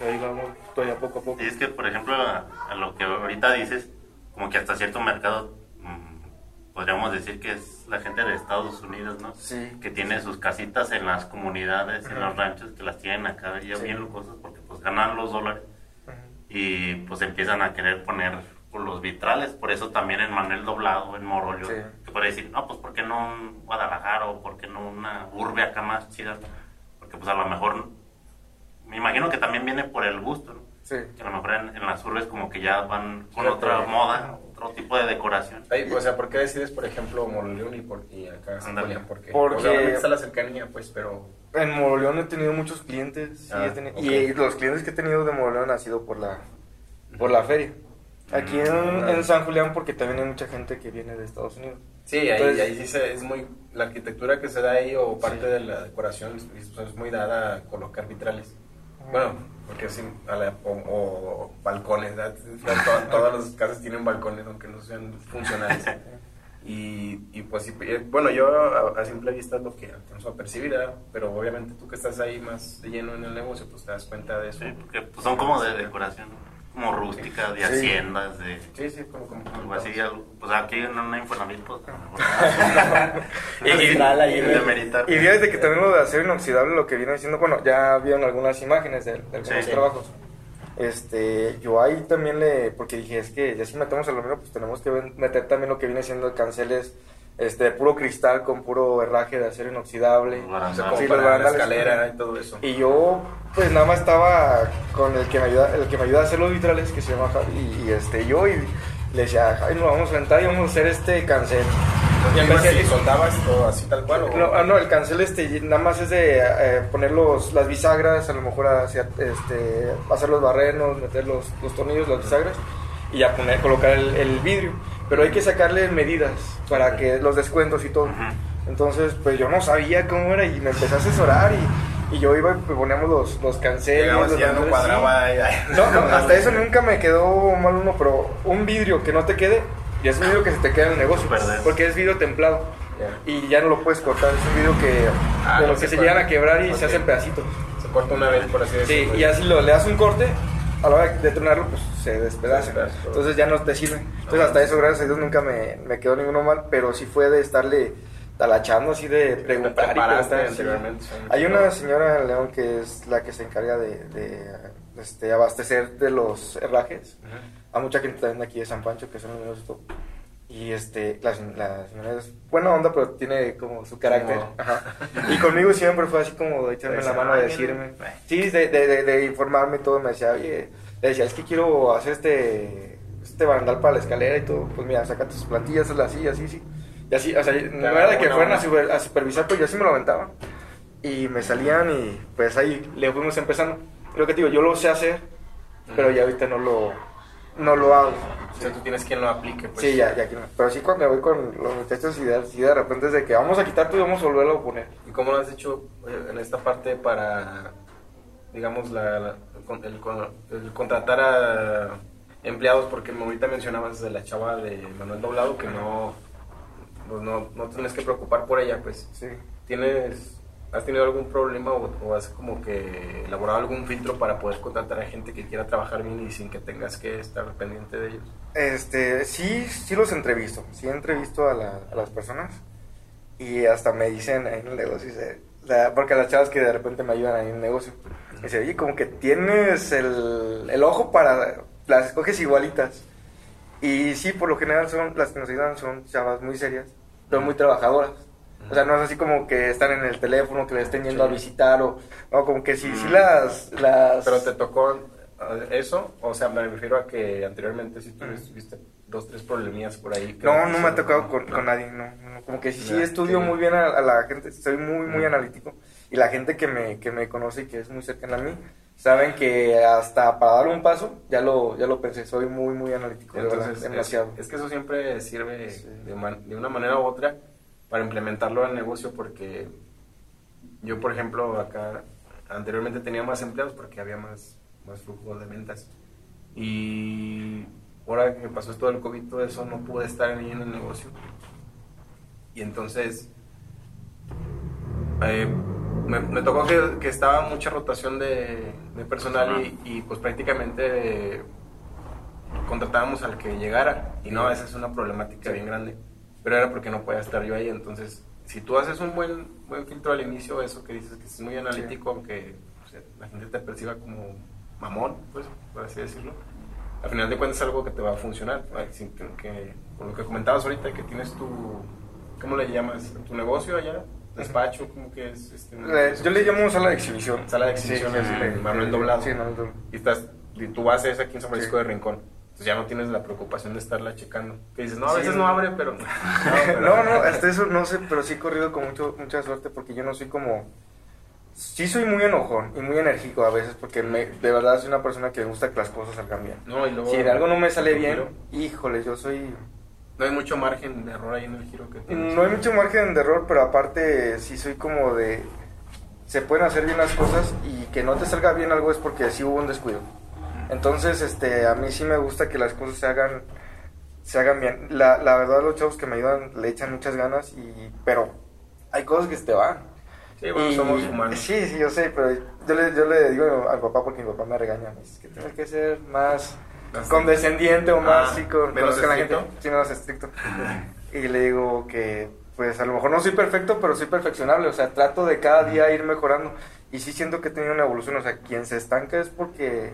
Y ahí vamos todavía poco a poco. Y es que, por ejemplo, a, a lo que ahorita dices, como que hasta cierto mercado, mm, podríamos decir que es la gente de Estados Unidos, ¿no? Sí. Que tiene sus casitas en las comunidades, en los ranchos, que las tienen acá ya Sí. bien lujosas, porque pues ganan los dólares y pues empiezan a querer poner los vitrales. Por eso también en Manuel Doblado, en Morolio, Sí. Puede decir, no, pues ¿por qué no un Guadalajara o por qué no una urbe acá más chida? Porque pues a lo mejor, me imagino que también viene por el gusto, ¿no? Sí. Que a lo mejor en, en las urbes como que ya van con Sí, otra pero- moda, otro tipo de decoración. Ahí, o sea, ¿por qué decides, por ejemplo, Moroleón y, por, y acá San Ándale. Julián? Porque, Porque- o sea, está la cercanía, pues, pero... En Moroleón he tenido muchos clientes Ah, he tenido- ok. y los clientes que he tenido de Moroleón han sido por la, por la feria. Aquí en, en San Julián porque también hay mucha gente que viene de Estados Unidos. Sí, ahí, Entonces- ahí sí se, es muy... La arquitectura que se da ahí o parte Sí. de la decoración es, es muy dada a colocar vitrales. Bueno, porque sí, a la- o, o balcones, ¿verdad? To- todas las casas tienen balcones, aunque no sean funcionales. Y, y pues, sí, eh, bueno, yo a, a simple vista es lo que alcanzo a percibir, ¿verdad? pero obviamente tú que estás ahí más de lleno en el negocio, pues te das cuenta de eso. Sí, porque pues, son como de decoración, como rústica, de Sí. haciendas, de Sí, sí, como... como algo así. algo- Pues aquí en una Infonavit, pues, Y- y- y de meritar. Y fíjate que también lo de acero inoxidable, lo que viene diciendo, bueno, ya vieron algunas imágenes de, de algunos Sí. trabajos. Este, yo ahí también le, porque dije, es que ya si metemos aluminio, pues tenemos que meter también lo que viene siendo el canceles, este, de puro cristal con puro herraje de acero inoxidable. O sea, Sí, para la escalera y todo eso. Y yo, pues nada más estaba con el que me ayuda, el que me ayuda a hacer los vitrales, que se llama Javi, y, y, este, yo, y le decía, Javi, nos vamos a sentar y vamos a hacer este cancel. Y empecé- y soldabas todo así tal cual. ¿o? No, ah, no, el cancel este nada más es de eh, poner los, las bisagras, a lo mejor hacia, este, hacer los barrenos, meter los, los tornillos, las bisagras y ya poner, colocar el, el vidrio. Pero hay que sacarle medidas para que los descuentos y todo. Ujú. Entonces, pues yo no sabía cómo era y me empecé a asesorar y, y yo iba y pues, poníamos los, los canceles. Los ya no cuadraba. sí. No, no, hasta eso nunca me quedó mal uno, pero un vidrio que no te quede, y es un vidrio que se te queda en el negocio, porque es vidrio templado Ya. y ya no lo puedes cortar, es un vidrio que Ah, de no los que se se llegan a quebrar y Ok. se hacen pedacitos. Se corta una vez, por así Sí, decirlo. y así lo, le das un corte, a la hora de tronarlo, pues se despedaza. Entonces ya no te sirve. Entonces hasta eso, gracias a Dios, nunca me, me quedó ninguno mal, pero sí fue de estarle talachando así de preguntar y preguntar. Hay una señora en León que es la que se encarga de, de, este, abastecer de los herrajes Ujú. a mucha gente también aquí de San Pancho que son amigos y este, la, la señora es buena onda, pero tiene como su carácter. Como- Ajá. Y conmigo siempre fue así como de echarme la mano, de "Ay, decirme. mira". Sí, de, de, de, de informarme y todo. Me decía, oye, le decía, es que quiero hacer este, este barandal para la escalera y todo. Pues mira, saca tus plantillas, hazla así, así, sí. Y así, o sea, no era de que fueran a, onda. super- a supervisar, pues yo sí me lo aventaba. Y me salían y pues ahí le fuimos empezando. Lo que te digo, yo lo sé hacer, pero ya ahorita no lo, no lo hago. O sea, tú tienes quien lo aplique, pues. Sí, ya, ya que no. Pero sí cuando voy con los muchachos y de, sí de repente es de que vamos a quitar tú y vamos a volverlo a poner. ¿Y cómo lo has hecho eh, en esta parte para, digamos, la, el contratar a empleados? Porque ahorita mencionabas de la chava de Manuel Doblado que no, pues no, no tienes que preocupar por ella, pues. Sí. ¿Tienes, ¿Has tenido algún problema o, o has como que elaborado algún filtro para poder contratar a gente que quiera trabajar bien y sin que tengas que estar pendiente de ellos? Este, sí, sí los entrevisto. Sí entrevisto a, la- a las personas. Y hasta me dicen ahí en el negocio, porque las chavas que de repente me ayudan ahí en el negocio, me dice, oye, como que tienes el, el ojo para, las escoges igualitas. Y sí, por lo general son, las que nos ayudan son chavas muy serias, pero muy trabajadoras. O sea, no es así como que están en el teléfono, que le estén yendo Sí. a visitar, o no, como que sí, sí las... las ¿Pero te tocó eh, eso? O sea, me refiero a que anteriormente sí tuviste dos, tres problemillas por ahí. No, no me ha tocado con, con nadie, no, no, Como que sí, sí estudio muy bien a, a la gente, soy muy, muy Mm. analítico. Y la gente que me, que me conoce y que es muy cercana a mí, saben que hasta para dar un paso, ya lo, ya lo pensé, soy muy, muy analítico, de verdad, Entonces, es, demasiado. es que eso siempre sirve Sí. de, man- de una manera u otra para implementarlo al negocio porque yo, por ejemplo, acá anteriormente tenía más empleados porque había más, más flujo de ventas. Y ahora que pasó esto del COVID, todo eso, no pude estar ahí en el negocio. Y entonces eh, me, me tocó que, que estaba mucha rotación de, de personal y, y, pues prácticamente contratábamos al que llegara. Y no, esa es una problemática bien grande, pero era porque no podía estar yo ahí, entonces si tú haces un buen, buen filtro al inicio, eso que dices que es muy analítico, aunque o sea, la gente te perciba como mamón, pues, por así decirlo, al final de cuentas es algo que te va a funcionar. Así que, por lo que comentabas ahorita, que tienes tu, ¿cómo le llamas? ¿Tu negocio allá? ¿Despacho? ¿Cómo que es? Este, Eh, yo le llamo sala de exhibición. Sala de exhibiciones, Sí, sí, sí. Manuel Doblado. Sí, Manuel Doblado. Y, estás, y tu base es aquí en San Francisco de Rincón. Ya no tienes la preocupación de estarla checando. Que dices, no, a Sí. veces no abre, pero... No, pero- No, no, hasta eso no sé, pero sí he corrido con mucho, mucha suerte porque yo no soy como... Sí soy muy enojón y muy enérgico a veces porque me, de verdad soy una persona que me gusta que las cosas salgan bien. No, y luego... Si de algo no me sale bien, giro. híjole, yo soy... No hay mucho margen de error ahí en el giro que tienes. No hay mucho margen de error, pero aparte sí soy como de... Se pueden hacer bien las cosas y que no te salga bien algo es porque sí hubo un descuido. Entonces, este, a mí sí me gusta que las cosas se hagan, se hagan bien. La, la verdad, los chavos que me ayudan le echan muchas ganas, y, pero hay cosas que se te van. Sí, bueno, Y- somos humanos. Sí, sí, yo sé, pero yo le, yo le digo al papá porque mi papá me regaña. Me dice que tienes que ser más condescendiente o más Ah, sí, con, menos con la gente. Sí, menos estricto. y le digo que, pues a lo mejor no soy perfecto, pero soy perfeccionable. O sea, trato de cada día ir mejorando. Y sí siento que he tenido una evolución. O sea, quien se estanca es porque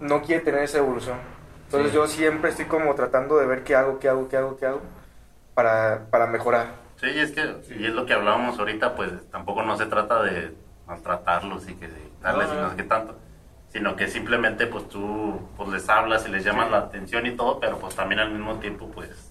no quiere tener esa evolución. Entonces Sí. yo siempre estoy como tratando de ver qué hago, qué hago, qué hago, qué hago para, para mejorar. Sí, y es que, y es lo que hablábamos ahorita, pues tampoco no se trata de maltratarlos y que de darles No, y no. no sé qué tanto, sino que simplemente pues tú pues les hablas y les llamas la atención y todo, pero pues también al mismo tiempo pues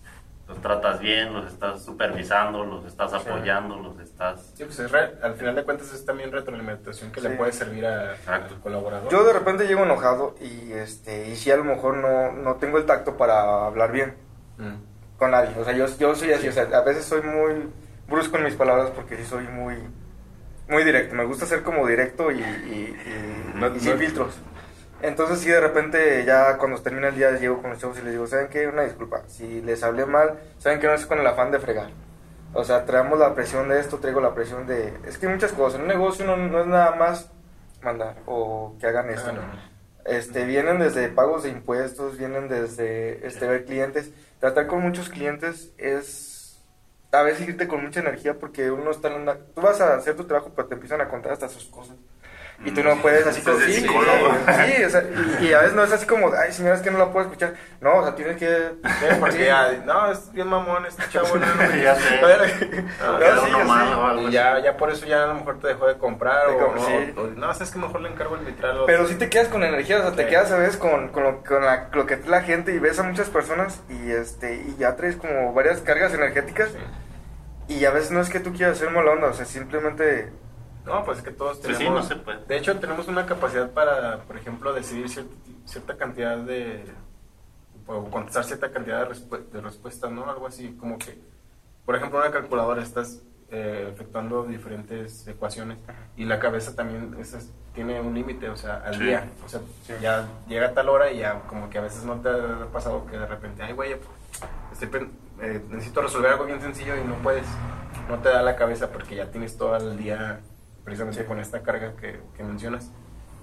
los tratas bien, los estás supervisando, los estás apoyando, los estás... Sí, pues es re- al final de cuentas es también retroalimentación que le puede servir a- al colaborador. Yo de repente llego enojado y este y si a lo mejor no, no tengo el tacto para hablar bien Mm. con nadie. O sea, yo, yo soy así, o sea, a veces soy muy brusco en mis palabras porque sí soy muy muy directo. Me gusta ser como directo y, y- y- No- y sin no- filtros. Entonces sí, de repente ya cuando termina el día llego con los chavos y les digo, ¿saben qué? Una disculpa. Si les hablé mal, ¿saben que no es con el afán de fregar? O sea, traemos la presión de esto, traigo la presión de... Es que hay muchas cosas. En un negocio no, no es nada más mandar o que hagan esto. Ah, no. Este, vienen desde pagos de impuestos, vienen desde este, ver clientes. Tratar con muchos clientes es a veces irte con mucha energía porque uno está en una... Tú vas a hacer tu trabajo, pero te empiezan a contar hasta sus cosas. Y tú no puedes así como... Es Sí, sí, o sea, y, y a veces no es así como, ay, señora, es que no la puedo escuchar. No, o sea, tienes que... Sí, porque ya, no, es bien mamón este chavo. No, Ya sé. Ah, no, así. ya, ya por eso ya a lo mejor te dejó de comprar Te o, no, sí. o- no, sabes que mejor le encargo el vitral. o- Pero sí te quedas con energía, o sea, te quedas a veces con, con, lo, con la- lo que es la gente y ves a muchas personas y este y ya traes como varias cargas energéticas Sí. y a veces no es que tú quieras hacer mala onda, o sea, simplemente... No, pues es que todos Sí, tenemos... sí, no se puede. De hecho, tenemos una capacidad para, por ejemplo, decidir cierta, cierta cantidad de... o contestar cierta cantidad de, respu- de respuestas, ¿no? Algo así, como que... Por ejemplo, una calculadora estás eh, efectuando diferentes ecuaciones y la cabeza también esas- tiene un límite, o sea, al Sí. día. O sea, ya llega a tal hora y ya como que a veces no te ha pasado que de repente, ay, güey, estoy eh, necesito resolver algo bien sencillo y no puedes. No te da la cabeza porque ya tienes todo el día precisamente con esta carga que, que mencionas.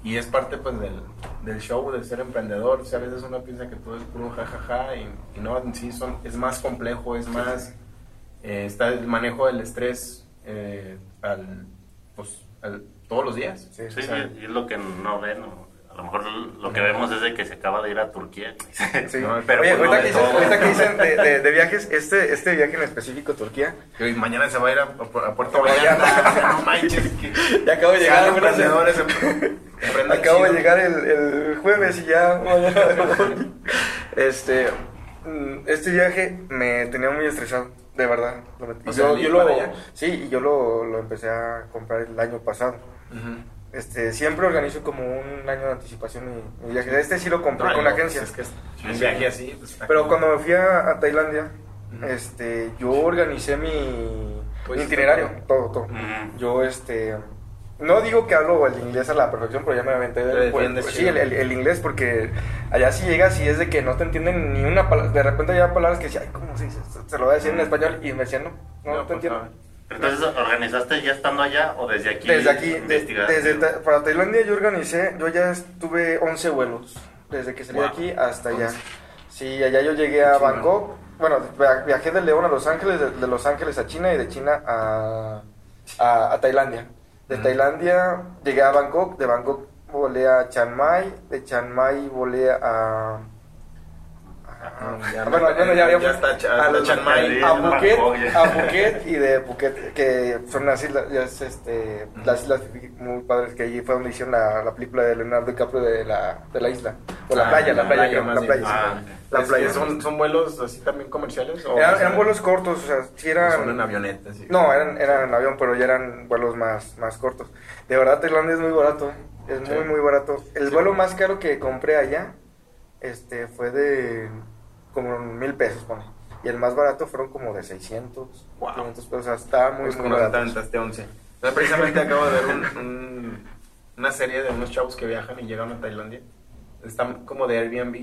Y es parte pues del, del show, de ser emprendedor. O sea, a veces uno piensa que todo es puro jajaja y, y no, en sí son, es más complejo, es más... eh, está el manejo del estrés eh, al, pues, al- todos los días. Sí, Sí, o sea, y es lo que no ven, o a lo mejor lo que vemos es de que se acaba de ir a Turquía. Sí. No, pero Oye, pues ahorita, de que dicen, todo. ahorita que dicen de, de- de viajes, este, este viaje en específico, Turquía, y mañana se va a ir a, a Puerto Vallarta. No manches. Que, ya acabo de llegar, emprendedores. acabo de llegar el, el jueves y ya... este, mm, este viaje me tenía muy estresado, de verdad. Y O sea, yo, ¿ir yo lo, sí, y yo lo, lo empecé a comprar el año pasado. Ujú. Este, siempre organizo como un año de anticipación mi, mi viaje. Este sí lo compré No, con no, la agencia. pues es que es Sí, un sí. viaje así. pues, Pero cuando me fui a, a Tailandia, este, yo organicé mi, Pues, mi itinerario, todo, todo. Yo, este, no digo que hablo el inglés a la perfección, pero ya me aventé del, pues, pues, sí, el, el- el inglés, porque allá si llegas y es de que no te entienden ni una palabra, de repente hay palabras que decía, ay, ¿cómo se dice? Se- Se lo voy a decir en español y me decían, no, no, No, te pues, entiendo. no. Entonces, ¿organizaste ya estando allá o desde aquí? Desde aquí, desde Ta- para Tailandia yo organicé, yo ya estuve 11 vuelos, desde que salí de Wow. aquí hasta allá. 11. Sí, allá yo llegué a. Bangkok, bueno, via- viajé de León a Los Ángeles, de, de Los Ángeles a China y de China a, a, a Tailandia. De. Tailandia llegué a Bangkok, de Bangkok volé a Chiang Mai, de Chiang Mai volé a... Ah, ya Ah, bueno, bueno, ya, ya ya- está, a, Mai. a Phuket y de Phuket, que son las islas, es, este, las islas muy padres, que allí fue donde hicieron la, la película de Leonardo DiCaprio de la, de la isla, o la Ah, playa, la, la playa, playa creo, más la playa, Ah, la playa. ¿Son, ¿Son vuelos así también comerciales? o- Eran, vuelos cortos, o sea, sí eran... Son en avioneta, sí. No, eran, eran en avión, pero ya eran vuelos más, más cortos. De verdad, Tailandia es muy barato. Es Sí. muy, muy barato. El Sí. vuelo más caro que compré allá este, fue de como mil pesos, pone. Y el más barato fueron como de 600, Wow. 500 pesos. O sea, está muy, Pues muy barato. aventaste 11. O sea, precisamente acabo de ver un- un- una serie de unos chavos que viajan y llegan a Tailandia. Están como de Airbnb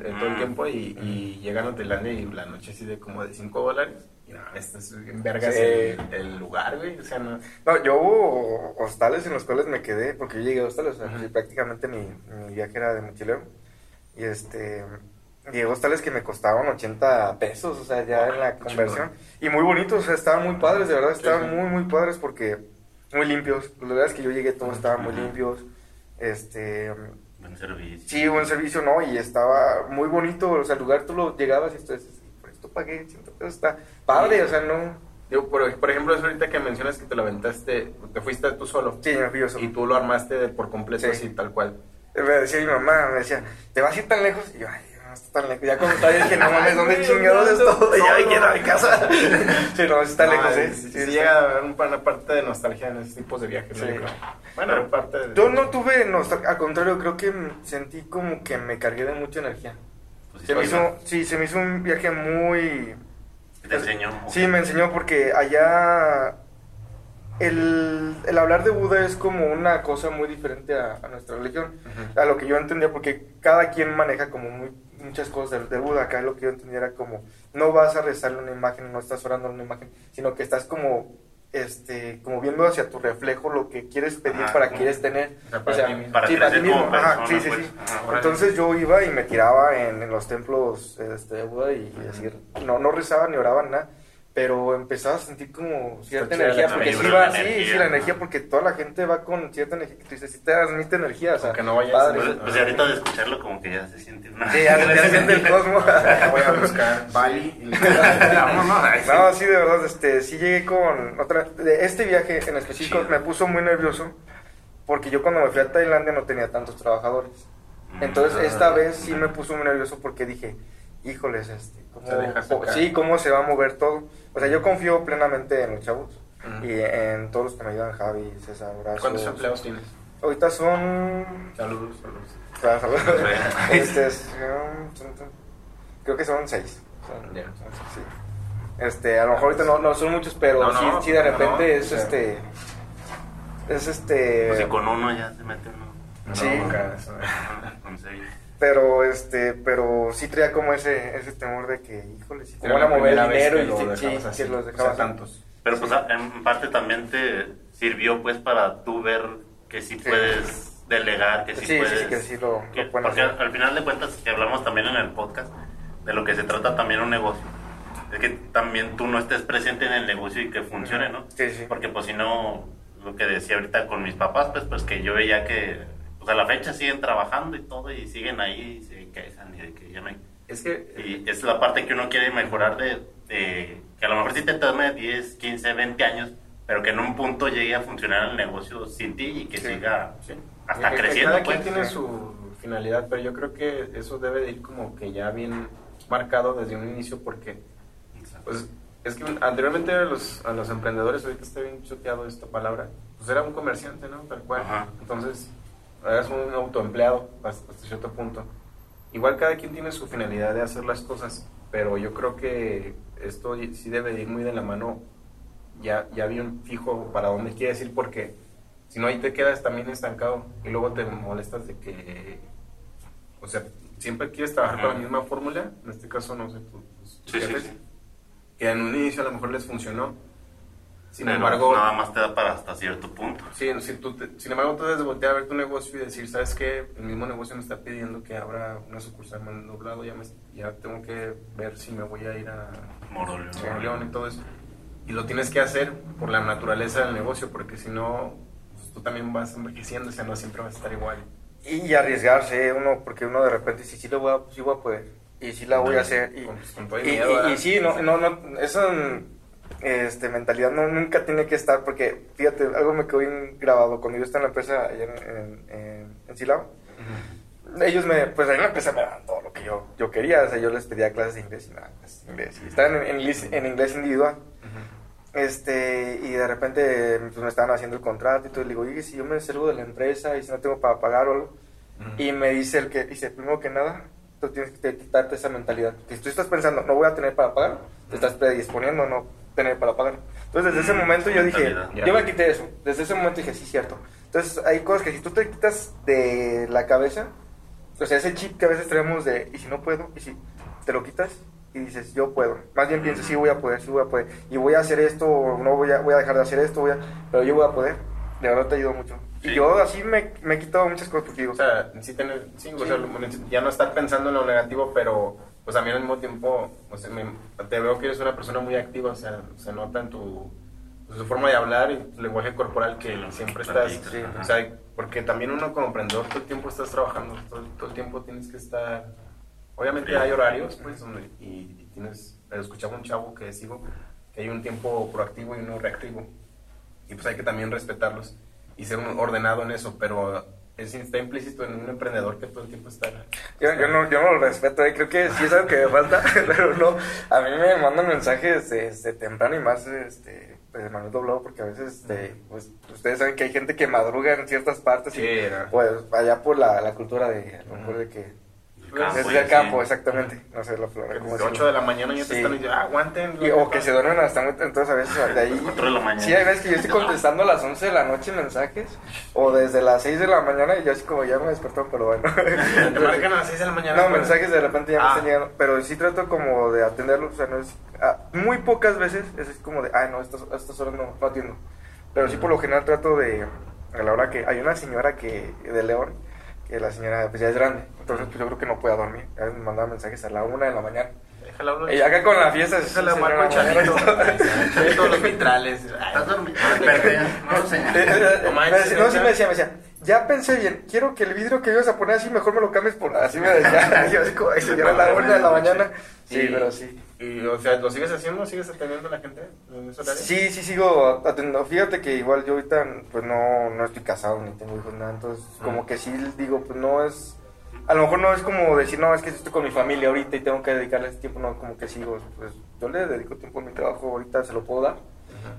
eh, todo el Mm. tiempo y, y llegan a Tailandia y la noche así de como de 5 dólares. Y no, esto es en vergas Sí. el, el lugar, güey. O sea, no. No, yo hubo hostales en los cuales me quedé, porque yo llegué a hostales, o sea, Ajá. sí, prácticamente mi, mi viaje era de mochilero. Y este, llegué a hostales que me costaban 80 pesos, o sea, ya en la conversión. Y muy bonitos, o sea, estaban muy padres, de verdad, estaban muy, muy padres porque muy limpios. La verdad es que yo llegué, todos estaban muy limpios. Este, Buen servicio. sí, buen servicio, ¿no? Y estaba muy bonito, o sea, el lugar tú lo llegabas y esto es, por esto pagué 100 pesos, está padre, o sea, no. Digo, por, por ejemplo, eso ahorita que mencionas que te lo aventaste, te fuiste tú solo. Sí, me fui yo solo. Y tú lo armaste por completo Sí. así, tal cual. Me decía mi mamá, me decía, ¿te vas a ir tan lejos? Y yo, ay, no está tan lejos. Ya cuando estaba, dije, no mames, ¿dónde chingados estoy? Ya me quiero a mi casa. sí, no, sí está No, lejos, sí, ¿eh? sí, Sí, sí llega a haber un- una parte de nostalgia en esos tipos de viajes, ¿no? Sí. Creo. Bueno, parte de... Yo no tuve nostalgia, al contrario, creo que sentí como que me cargué de mucha energía. Pues, Se me hizo, sí, se me hizo un viaje muy... ¿Te enseñó? Sí, me enseñó porque allá el, el hablar de Buda es como una cosa muy diferente a, a nuestra religión. A lo que yo entendía, porque cada quien maneja como muy, muchas cosas de, de Buda. Acá lo que yo entendía era como, no vas a rezarle una imagen, no estás orando una imagen, sino que estás como, este, como viendo hacia tu reflejo lo que quieres pedir Ajá, para como- quieres tener. O sea, para ti mismo. Para sí, para ti crecer como mismo. Ajá, sí, sí, pues. sí. Ajá. Entonces yo iba y me tiraba en, en los templos este, de Buda y decir, no, no rezaba ni oraba nada, pero empezaba a sentir como cierta energía, porque sí va, sí, energía, sí, la ¿no? energía, porque toda la gente va con cierta energía, que tú dices, sí te transmite energía, o sea, Aunque no vayas padre. Pues, pues ahorita de escucharlo como que ya se siente una... Sí, ya, ya se siente el cosmos. Voy a buscar Bali sí. No, sí, de verdad, este, sí llegué con otra, de este viaje en específico Chido. me puso muy nervioso, porque yo cuando me fui a Tailandia no tenía tantos trabajadores. Mm. Entonces esta vez sí me puso muy nervioso porque dije, híjoles, este, ¿cómo, sí, cómo se va a mover todo. O sea, yo confío plenamente en los chavos y en todos los que me ayudan, Javi, César, Horacio. ¿Cuántos empleados tienes? Ahorita son... Saludos, saludos. claro, saludos. Este, son- creo que son seis. Son- Ya. son seis, sí. Este, a lo mejor ahorita no, no son muchos, pero No, no, sí, sí de repente no, es este... Es este... Pues si con uno ya se mete uno. Sí. No, nunca, eso. Ajá, Con seis. Pero este, pero sí traía como ese, ese temor de que, híjole, si te van a la mover el dinero y lo sí, dejabas sí, así, que los o sea, dejabas tantos. Pero pues en parte también te sirvió pues para tú ver que sí, Sí. puedes delegar, que sí, Sí, puedes... sí, que sí lo- que- lo porque hacer. al final de cuentas, que hablamos también en el podcast, de lo que se trata también un negocio. Es que también tú no estés presente en el negocio y que funcione, ¿no? Sí, sí. Porque pues si no, lo que decía ahorita con mis papás, pues, pues que yo veía que, pues a la fecha siguen trabajando y todo y siguen ahí y se quejan y de que ya. Es que Y es la parte que uno quiere mejorar de, de- que a lo mejor sí te tome 10, 15, 20 años, pero que en un punto llegue a funcionar el negocio sin ti y que Sí. siga Sí. hasta Que- que creciendo. Cada pues. quien tiene su finalidad, pero yo creo que eso debe de ir como que ya bien marcado desde un inicio porque, pues, es que anteriormente a los, a los emprendedores, ahorita está bien choteado esta palabra, pues era un comerciante, ¿no? Tal cual. Ajá. Entonces, eras un autoempleado hasta, cierto punto. Igual cada quien tiene su finalidad de hacer las cosas, pero yo creo que esto sí debe de ir muy de la mano ya, ya bien fijo para dónde quieres ir porque si no ahí te quedas también estancado y luego te molestas de que, o sea, siempre quieres trabajar con la misma fórmula, en este caso no sé, tus Sí, sí. que en un inicio a lo mejor les funcionó, sin Pero embargo, nada más te da para hasta cierto punto. Sí, si tú te- sin embargo, tú debes de voltear a ver tu negocio y decir, ¿sabes qué? El mismo negocio me está pidiendo que abra una sucursal mal doblado, ya, me- ya tengo que ver si me voy a ir a Moroleón. Y todo eso. Y lo tienes que hacer por la naturaleza del negocio, porque si no, pues, tú también vas envejeciendo, o sea, no siempre vas a estar igual. Y arriesgarse, ¿eh? uno, porque uno de repente dice, sí, lo voy a, sí voy a poder, y sí la voy a hacer. Y, Con- con y, miedo, y- y sí, no, no, no, mm, este, mentalidad no, nunca tiene que estar, porque fíjate, algo me quedó bien grabado cuando yo estaba en la empresa allá en, en, en, Silao. Ellos me, pues ahí en la empresa me daban todo lo que yo, yo quería, o sea, yo les pedía clases de inglés y nada, pues, inglés. Y estaban en, en inglés, en inglés individual. Este, y de repente pues, me estaban haciendo el contrato y todo, y le digo, oye, si yo me salgo de la empresa y si no tengo para pagar o algo, y me dice el que, dice, primero que nada, tú tienes que quitarte esa mentalidad, si tú estás pensando, no voy a tener para pagar, te estás predisponiendo no tener para pagar. Entonces, desde ese momento yo dije, Mentalidad. yo me quité eso, desde ese momento dije, sí, cierto. Entonces, hay cosas que si tú te quitas de la cabeza, o sea, ese chip que a veces traemos de, y si no puedo, y si te lo quitas y dices, yo puedo. Más bien piensas, sí voy a poder, sí voy a poder. Y voy a hacer esto, o no voy a, voy a dejar de hacer esto, voy a, pero yo voy a poder. De verdad te ayuda mucho. Y Sí. yo así me, me he quitado muchas cosas porque digo, O sea, sí tener, sí, o sea, ya no estar pensando en lo negativo, pero pues también al mismo tiempo, o sea, me- te veo que eres una persona muy activa, o sea, se nota en tu, pues, tu forma de hablar y tu lenguaje corporal que siempre estás, sí, o sea, porque también uno como emprendedor todo el tiempo estás trabajando, todo, todo el tiempo tienes que estar, obviamente Sí. hay horarios, pues, donde, y, y tienes, escuchaba un chavo que sigo, que hay un tiempo proactivo y uno reactivo, y pues hay que también respetarlos y ser un ordenado en eso, pero es, está implícito en un emprendedor que todo el tiempo está... yo, yo no, yo no lo respeto, eh, creo que sí es algo que me falta, pero no, a mí me mandan mensajes desde temprano y más este, pues, de Manuel Doblado, porque a veces, este, pues, ustedes saben que hay gente que madruga en ciertas partes Sí, y pues allá por la, la cultura de, a lo mejor de que... campo, Desde el campo, exactamente. No sé la palabra. Desde decirlo. 8 de la mañana ya te Sí. están diciendo, "Ah, aguanten. Y- o que se duermen hasta muy... Entonces a veces de ahí... Cuatro de la mañana. Sí, hay veces que yo estoy contestando a las 11 de la noche mensajes. O desde las 6 de la mañana y yo así como ya me despertó, pero bueno. Te marcan a las 6 de la mañana. No, pues. mensajes de repente ya me Ah. están llegando. Pero sí trato como de atenderlos. O sea, no es... ah, muy pocas veces es así como de... Ah, no, estas, a estas horas no, no atiendo. Pero sí por lo general trato de... A la hora que... Hay una señora que... De León. Que la señora pues ya es grande. Entonces pues yo creo que no puede dormir. A veces me mandaba mensajes a la 1 de la mañana. Déjala. Y acá con la fiesta... Déjala marco mañana. Chavito, los vitrales. ¿Estás dormido? Ah, no. Eh, eh, sí me decía, me decía, ya pensé bien, quiero que el vidrio que ibas a poner así, mejor me lo cambies por así, me decía, yo así como, señora, a la una de la mañana, sí, Y- pero sí. Y, o sea, ¿lo sigues haciendo? ¿Sigues atendiendo a la gente en ese horario? Sí, sí sigo atendiendo, fíjate que igual yo ahorita, pues no, no estoy casado, ni tengo hijos, nada, entonces, como que sí digo, pues no es, a lo mejor no es como decir, no, es que estoy con mi familia ahorita y tengo que dedicarle ese tiempo, no, como que sigo, pues yo le dedico tiempo a mi trabajo, ahorita se lo puedo dar,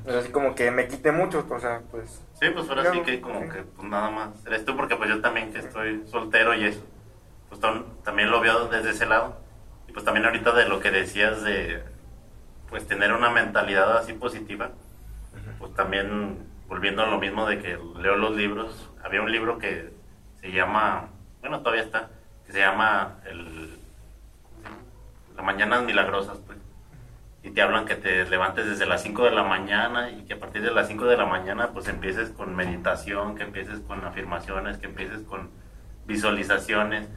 es así como que me quite mucho, o sea, pues... Sí, pues ahora sí que como Sí. que pues nada más. Eres tú porque pues yo también que estoy soltero y eso. Pues tam- también lo veo desde ese lado. Pues también ahorita de lo que decías de pues tener una mentalidad así positiva. Pues también volviendo a lo mismo de que leo los libros. Había un libro que se llama, bueno todavía está, que se llama el. Las Mañanas Milagrosas. Pues y te hablan que te levantes desde las 5 de la mañana y que a partir de las 5 de la mañana pues empieces con meditación, que empieces con afirmaciones, que empieces con visualizaciones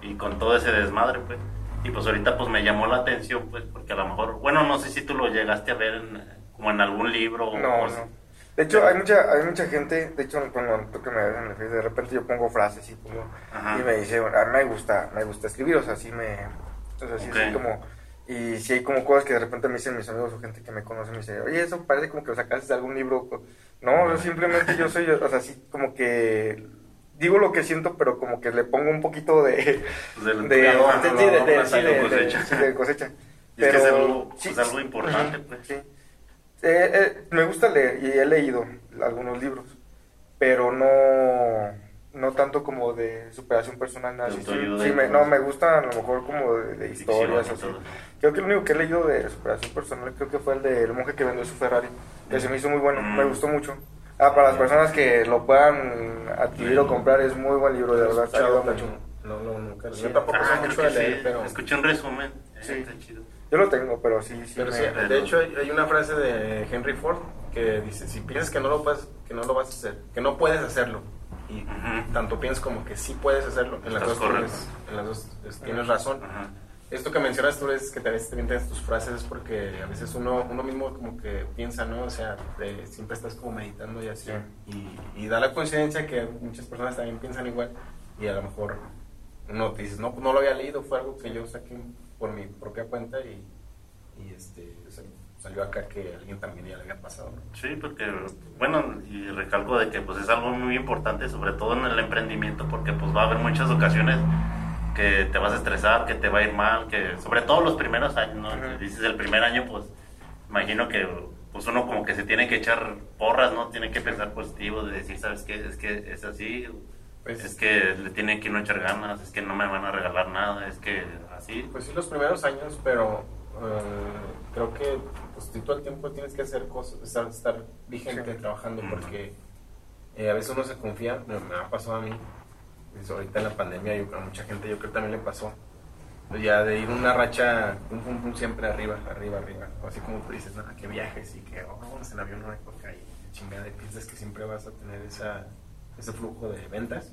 y con todo ese desmadre pues. Y pues ahorita pues me llamó la atención pues porque a lo mejor, bueno, no sé si tú lo llegaste a ver en, como en algún libro o No, cosas. no. De hecho, hay mucha, hay mucha gente, de hecho, cuando tú que me ves en el Facebook, de repente yo pongo frases y pongo, Ajá. y me dice, bueno, a mí me gusta, me gusta escribir, o sea, sí me, o sea, así como, y sí hay como cosas que de repente me dicen mis amigos o gente que me conoce, me dice, oye, eso parece como que lo sacaste de algún libro, no, yo simplemente yo soy, o sea, sí como que digo lo que siento, pero como que le pongo un poquito de, Pues de, de, cosecha. sí, de cosecha. Y es que es Pero, algo, sí, pues, algo importante pues. sí. Eh, eh, me gusta leer y he leído algunos libros, pero no, no tanto como de superación personal. Nada. Sí, me, no, me gustan a lo mejor como de, historias. así. Creo que el único que he leído de superación personal creo que fue el de El monje que vendió su Ferrari, que se me hizo muy bueno, Mm. me gustó mucho. Ah, para las personas que lo puedan adquirir o comprar, es muy buen libro, de verdad, ayuda mucho. No, no, nunca. Sí. Yo tampoco Ah, soy creo mucho de leer, sí. pero... Escuché un resumen. eh, Sí. está chido. Yo lo tengo, pero sí, sí. Pero me- sí, de hecho hay, hay una frase de Henry Ford que dice, si piensas que no lo puedes, que no lo vas a hacer, que no puedes hacerlo, y tanto piensas como que sí puedes hacerlo, en las dos tienes, en las dos es- tienes razón. Ajá. Esto que mencionas tú es que te también tienes tus frases es porque a veces uno, uno mismo como que piensa, ¿no? O sea, de- siempre estás como meditando y así. Y, y da la coincidencia que muchas personas también piensan igual y a lo mejor uno te dices, no, no lo había leído, fue algo que yo saqué por mi propia cuenta y, y este, o sea, salió acá que alguien también ya le había pasado, ¿no? Sí, porque, bueno, y recalco de que pues es algo muy importante, sobre todo en el emprendimiento, porque pues va a haber muchas ocasiones que te vas a estresar, que te va a ir mal, que sobre todo los primeros años, ¿no? Dices el primer año, pues imagino que pues uno como que se tiene que echar porras, ¿no? Tiene que pensar positivo, de decir, ¿sabes qué? Es que es así, Pues- es que le tiene que uno echar ganas, es que no me van a regalar nada, es que así. Pues sí, los primeros años, pero eh, creo que pues, tú todo el tiempo tienes que hacer cosas, estar, estar vigente Sí. trabajando, porque eh, a veces uno se confía, me, me ha pasado a mí, pues, ahorita en la pandemia, yo creo mucha gente, yo creo que también le pasó, pues, ya de ir una racha, pum, pum, pum, siempre arriba, arriba, arriba, así como tú dices, no, que viajes y que oh, vamos en avión, por acá, y chingada, y piensas que siempre vas a tener esa, ese flujo de ventas,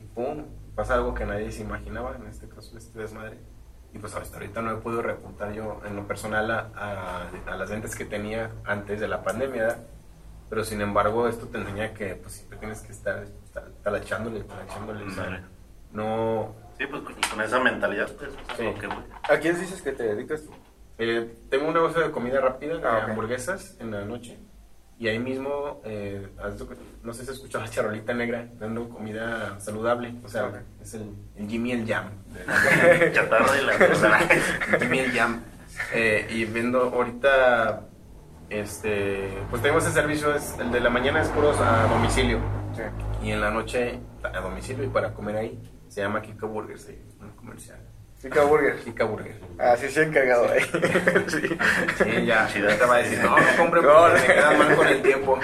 y pum, pasa algo que nadie se imaginaba, en este caso este desmadre. Y pues hasta ahorita no he podido repuntar yo en lo personal a, a- a las ventas que tenía antes de la pandemia, pero sin embargo esto te enseña que pues siempre tienes que estar ta- talachándole, talachándole, o sea, no... Sí, pues con, con esa mentalidad, pues, Sí. ¿A quién dices que te dedicas tú? Eh, tengo un negocio de comida rápida, de Ah, hamburguesas en la noche. Y ahí mismo, eh, no sé si has escuchado la charolita negra, dando comida saludable. O sea, Ok. es el, el Jimmy el Jam. Chatarra y la el Jimmy el Jam. Eh, y viendo ahorita, este, pues tenemos ese servicio, es, el de la mañana es puros a domicilio. Sí. Y en la noche a domicilio y para comer ahí. Se llama Kika Burgers, ahí, un comercial. Chica Burger. Kika Burger. Ah, sí, sí, encargado ahí. sí. Sí, ya, te va a decir, no, no compre No, porque no. me queda mal con el tiempo.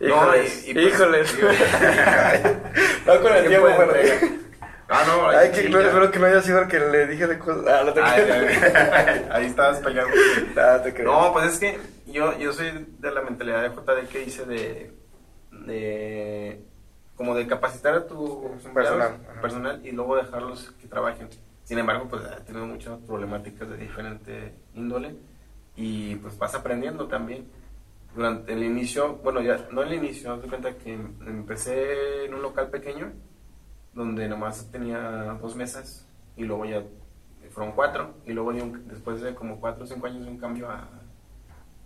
Híjoles, y- y pues- híjoles. No con el tiempo, pero... Ah, no, Ay, que sí, no, espero que no haya sido el que le dije de cosas. Ah, no te Ay, ay, ahí estabas te creo. No, pues es que yo, yo soy de la mentalidad de JD que dice de, de como de capacitar a tu Personal, personal y luego dejarlos que trabajen. Sin embargo, pues ha tenido muchas problemáticas de diferente índole y pues vas aprendiendo también. Durante el inicio, bueno, ya no el inicio, de cuenta que empecé en un local pequeño donde nomás tenía dos mesas y luego ya fueron cuatro y luego un- después de como cuatro o cinco años de un cambio a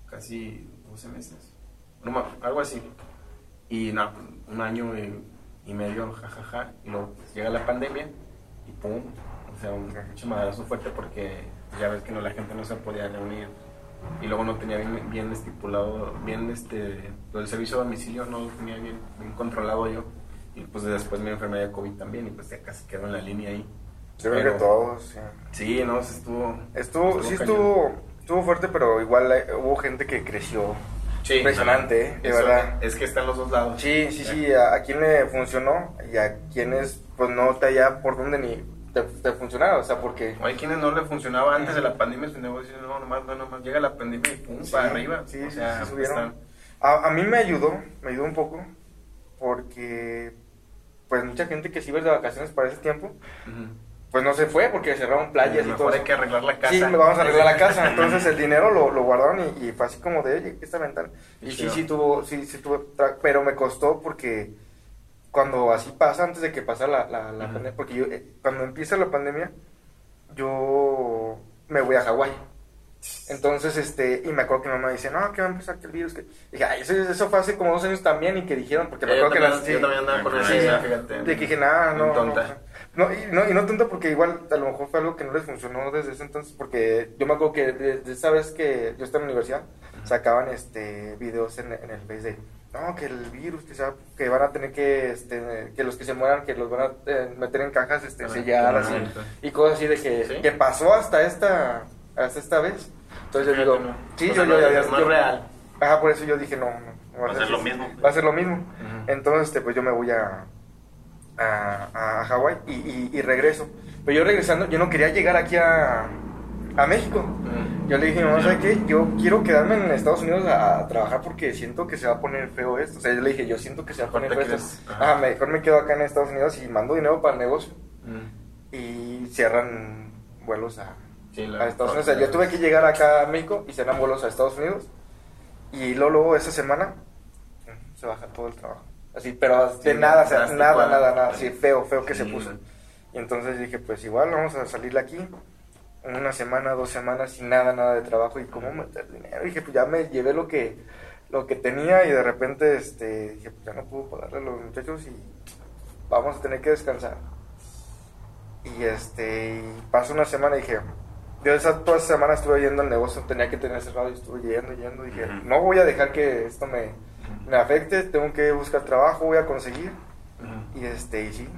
casi 12 meses, no, algo así. Y no, un año y, y medio, jajaja, y luego pues, llega la pandemia y pum, o sea, un pinche madrazo fuerte porque ya ves que no, la gente no se podía reunir y luego no tenía bien, bien estipulado, bien este, del servicio a domicilio no lo tenía bien, bien controlado yo. Y pues después me enfermé de COVID también y pues ya casi quedó en la línea ahí. Yo creo que todos, sí. Sí, no, se estuvo... Estuvo, sí estuvo, estuvo fuerte, pero igual eh, hubo gente que creció. Sí, Impresionante, ¿eh? de Eso, verdad. Es que está en los dos lados. Sí, sí, sí, a, a quien le funcionó y a quienes pues no te haya por dónde ni te, te funcionara, o sea, porque... Hay quienes no le funcionaba antes de la pandemia su negocio, no, nomás, no, nomás llega la pandemia y pum, Sí, para arriba. sí, o sí, sea, sí, subieron. están- A, a mí me ayudó, me ayudó un poco, porque pues mucha gente que se iba de vacaciones para ese tiempo, Ujú. Pues no se fue porque cerraron playas y todo. Mejor hay que arreglar la casa. Sí, vamos a arreglar la casa. Entonces el dinero lo, lo guardaron y, y fue así como de, oye, esta ventana. Y sí, sí tuvo, sí, sí tuvo, pero me costó porque cuando así pasa, antes de que pasara la, la, pandemia, porque yo, eh, cuando empieza la pandemia, yo me voy a Hawái. Entonces, este, y me acuerdo que mi mamá dice, no, que va a empezar el virus, que... Dije, ay, eso, eso fue hace como dos años también y que dijeron, porque me yo, acuerdo que las... yo sí, también andaba con sí. de que dije, nada, no, no, tonta. No, y no, y no tanto porque igual a lo mejor fue algo que no les funcionó desde ese entonces, porque yo me acuerdo que desde esa vez que yo estaba en la universidad, sacaban este videos en, en el Face de, no, que el virus, que, que van a tener que, este, que los que se mueran, que los van a eh, meter en cajas este, Ah, selladas y, cosas así de que, ¿Sí? que pasó hasta esta, hasta esta vez. Entonces yo digo, no. sí, O yo, sea, yo, yo- no yo- real. Ajá, por eso yo dije, no, no. Va a ser lo mismo. Va a ser lo mismo. Entonces, este, pues yo me voy a, a, a Hawái y, y, y regreso. Pero yo regresando, yo no quería llegar aquí a, a México. Ujú. Yo le dije, no, ¿sabes qué? Yo quiero quedarme en Estados Unidos a, a trabajar porque siento que se va a poner feo esto. O sea, yo le dije, yo siento que se va a poner feo esto. ajá. Mejor me quedo acá en Estados Unidos y mando dinero para el negocio. Ujú. Y cierran vuelos a, Sí, la- a Estados Unidos. O sea, yo tuve que llegar acá a México y dan vuelos a Estados Unidos. Y luego, luego esa semana mm, se baja todo el trabajo. Así, pero de Sí, nada, o sea, nada, nada, nada. Así, feo, feo que se puso. Y entonces dije, pues igual vamos a salir de aquí. Una semana, dos semanas sin nada, nada de trabajo. ¿Y cómo meter dinero? Y dije, pues ya me llevé lo que, lo que tenía y de repente este, dije, pues ya no puedo pagarle a los muchachos y vamos a tener que descansar. Y este, y pasó una semana y dije, yo esa, toda esa semana estuve yendo al negocio, tenía que tener cerrado y estuve yendo, yendo. Dije, no voy a dejar que esto me, me afecte, tengo que buscar trabajo, voy a conseguir. Y este, y sí,